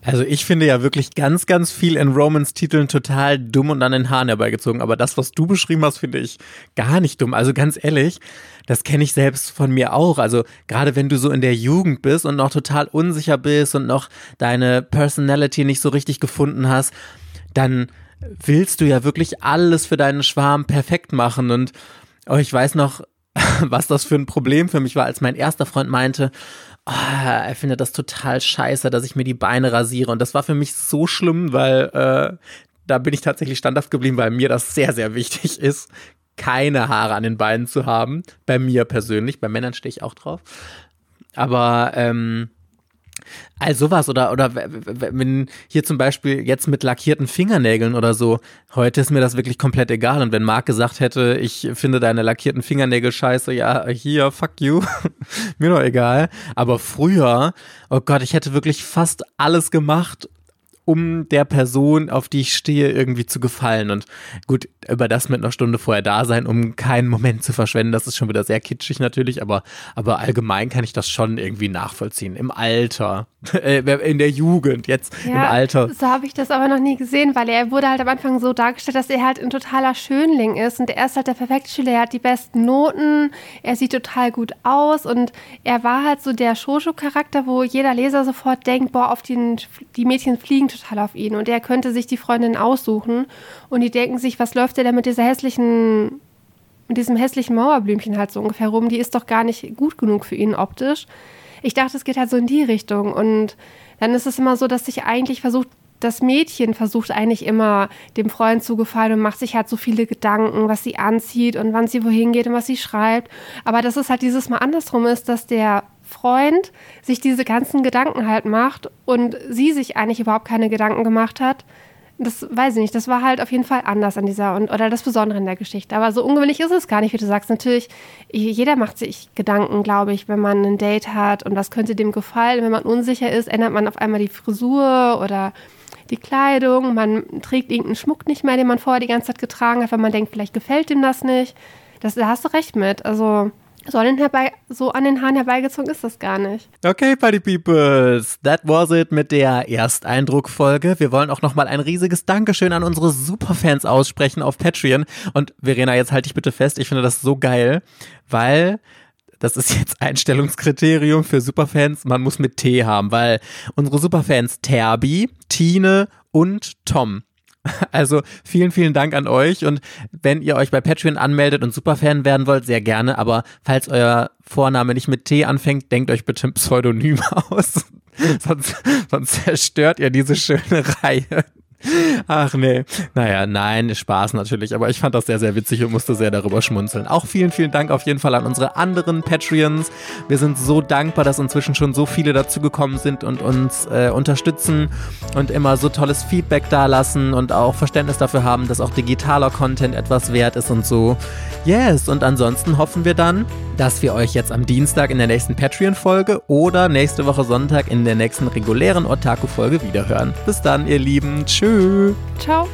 Also ich finde ja wirklich ganz, ganz viel in Romans-Titeln total dumm und an den Haaren herbeigezogen. Aber das, was du beschrieben hast, finde ich gar nicht dumm. Also ganz ehrlich, das kenne ich selbst von mir auch. Also gerade wenn du so in der Jugend bist und noch total unsicher bist und noch deine Personality nicht so richtig gefunden hast, dann willst du ja wirklich alles für deinen Schwarm perfekt machen. Und oh, ich weiß noch, was das für ein Problem für mich war, als mein erster Freund meinte, oh, er findet das total scheiße, dass ich mir die Beine rasiere. Und das war für mich so schlimm, weil äh, da bin ich tatsächlich standhaft geblieben, weil mir das sehr, sehr wichtig ist, keine Haare an den Beinen zu haben. Bei mir persönlich, bei Männern stehe ich auch drauf. Aber ähm, also sowas oder, oder wenn hier zum Beispiel jetzt mit lackierten Fingernägeln oder so, heute ist mir das wirklich komplett egal. Und wenn Marc gesagt hätte, ich finde deine lackierten Fingernägel scheiße, ja, hier, fuck you, mir doch egal. Aber früher, oh Gott, ich hätte wirklich fast alles gemacht, um der Person, auf die ich stehe, irgendwie zu gefallen. Und gut, über das mit einer Stunde vorher da sein, um keinen Moment zu verschwenden, das ist schon wieder sehr kitschig natürlich, aber, aber allgemein kann ich das schon irgendwie nachvollziehen. Im Alter, äh, in der Jugend, jetzt ja, im Alter. So habe ich das aber noch nie gesehen, weil er wurde halt am Anfang so dargestellt, dass er halt ein totaler Schönling ist und er ist halt der perfekte Schüler, er hat die besten Noten, er sieht total gut aus und er war halt so der Shoshu-Charakter, wo jeder Leser sofort denkt, boah, auf den, die Mädchen fliegen total auf ihn und er könnte sich die Freundin aussuchen und die denken sich, was läuft der denn mit dieser hässlichen, mit diesem hässlichen Mauerblümchen halt so ungefähr rum? Die ist doch gar nicht gut genug für ihn optisch. Ich dachte, es geht halt so in die Richtung und dann ist es immer so, dass sich eigentlich versucht, das Mädchen versucht eigentlich immer dem Freund zu gefallen und macht sich halt so viele Gedanken, was sie anzieht und wann sie wohin geht und was sie schreibt. Aber dass es halt dieses Mal andersrum ist, dass der Freund sich diese ganzen Gedanken halt macht und sie sich eigentlich überhaupt keine Gedanken gemacht hat. Das weiß ich nicht. Das war halt auf jeden Fall anders an dieser und oder das Besondere in der Geschichte. Aber so ungewöhnlich ist es gar nicht, wie du sagst. Natürlich, jeder macht sich Gedanken, glaube ich, wenn man ein Date hat und was könnte dem gefallen. Wenn man unsicher ist, ändert man auf einmal die Frisur oder die Kleidung. Man trägt irgendeinen Schmuck nicht mehr, den man vorher die ganze Zeit getragen hat, weil man denkt, vielleicht gefällt dem das nicht. Das, da hast du recht mit. Also so an, den herbei, so an den Haaren herbeigezogen ist das gar nicht. Okay, Party Peoples, that was it mit der Ersteindruckfolge. Wir wollen auch nochmal ein riesiges Dankeschön an unsere Superfans aussprechen auf Patreon. Und Verena, jetzt halte ich bitte fest, ich finde das so geil, weil das ist jetzt Einstellungskriterium für Superfans, man muss mit T haben, weil unsere Superfans Terbi, Tine und Tom also vielen, vielen Dank an euch. Und wenn ihr euch bei Patreon anmeldet und Superfan werden wollt, sehr gerne, aber falls euer Vorname nicht mit T anfängt, denkt euch bitte ein Pseudonym aus, sonst, sonst zerstört ihr diese schöne Reihe. Ach nee. Naja, nein, Spaß natürlich. Aber ich fand das sehr, sehr witzig und musste sehr darüber schmunzeln. Auch vielen, vielen Dank auf jeden Fall an unsere anderen Patreons. Wir sind so dankbar, dass inzwischen schon so viele dazugekommen sind und uns äh, unterstützen und immer so tolles Feedback dalassen und auch Verständnis dafür haben, dass auch digitaler Content etwas wert ist und so. Yes, und ansonsten hoffen wir dann, dass wir euch jetzt am Dienstag in der nächsten Patreon-Folge oder nächste Woche Sonntag in der nächsten regulären Otaku-Folge wiederhören. Bis dann, ihr Lieben. Tschüss. Ciao.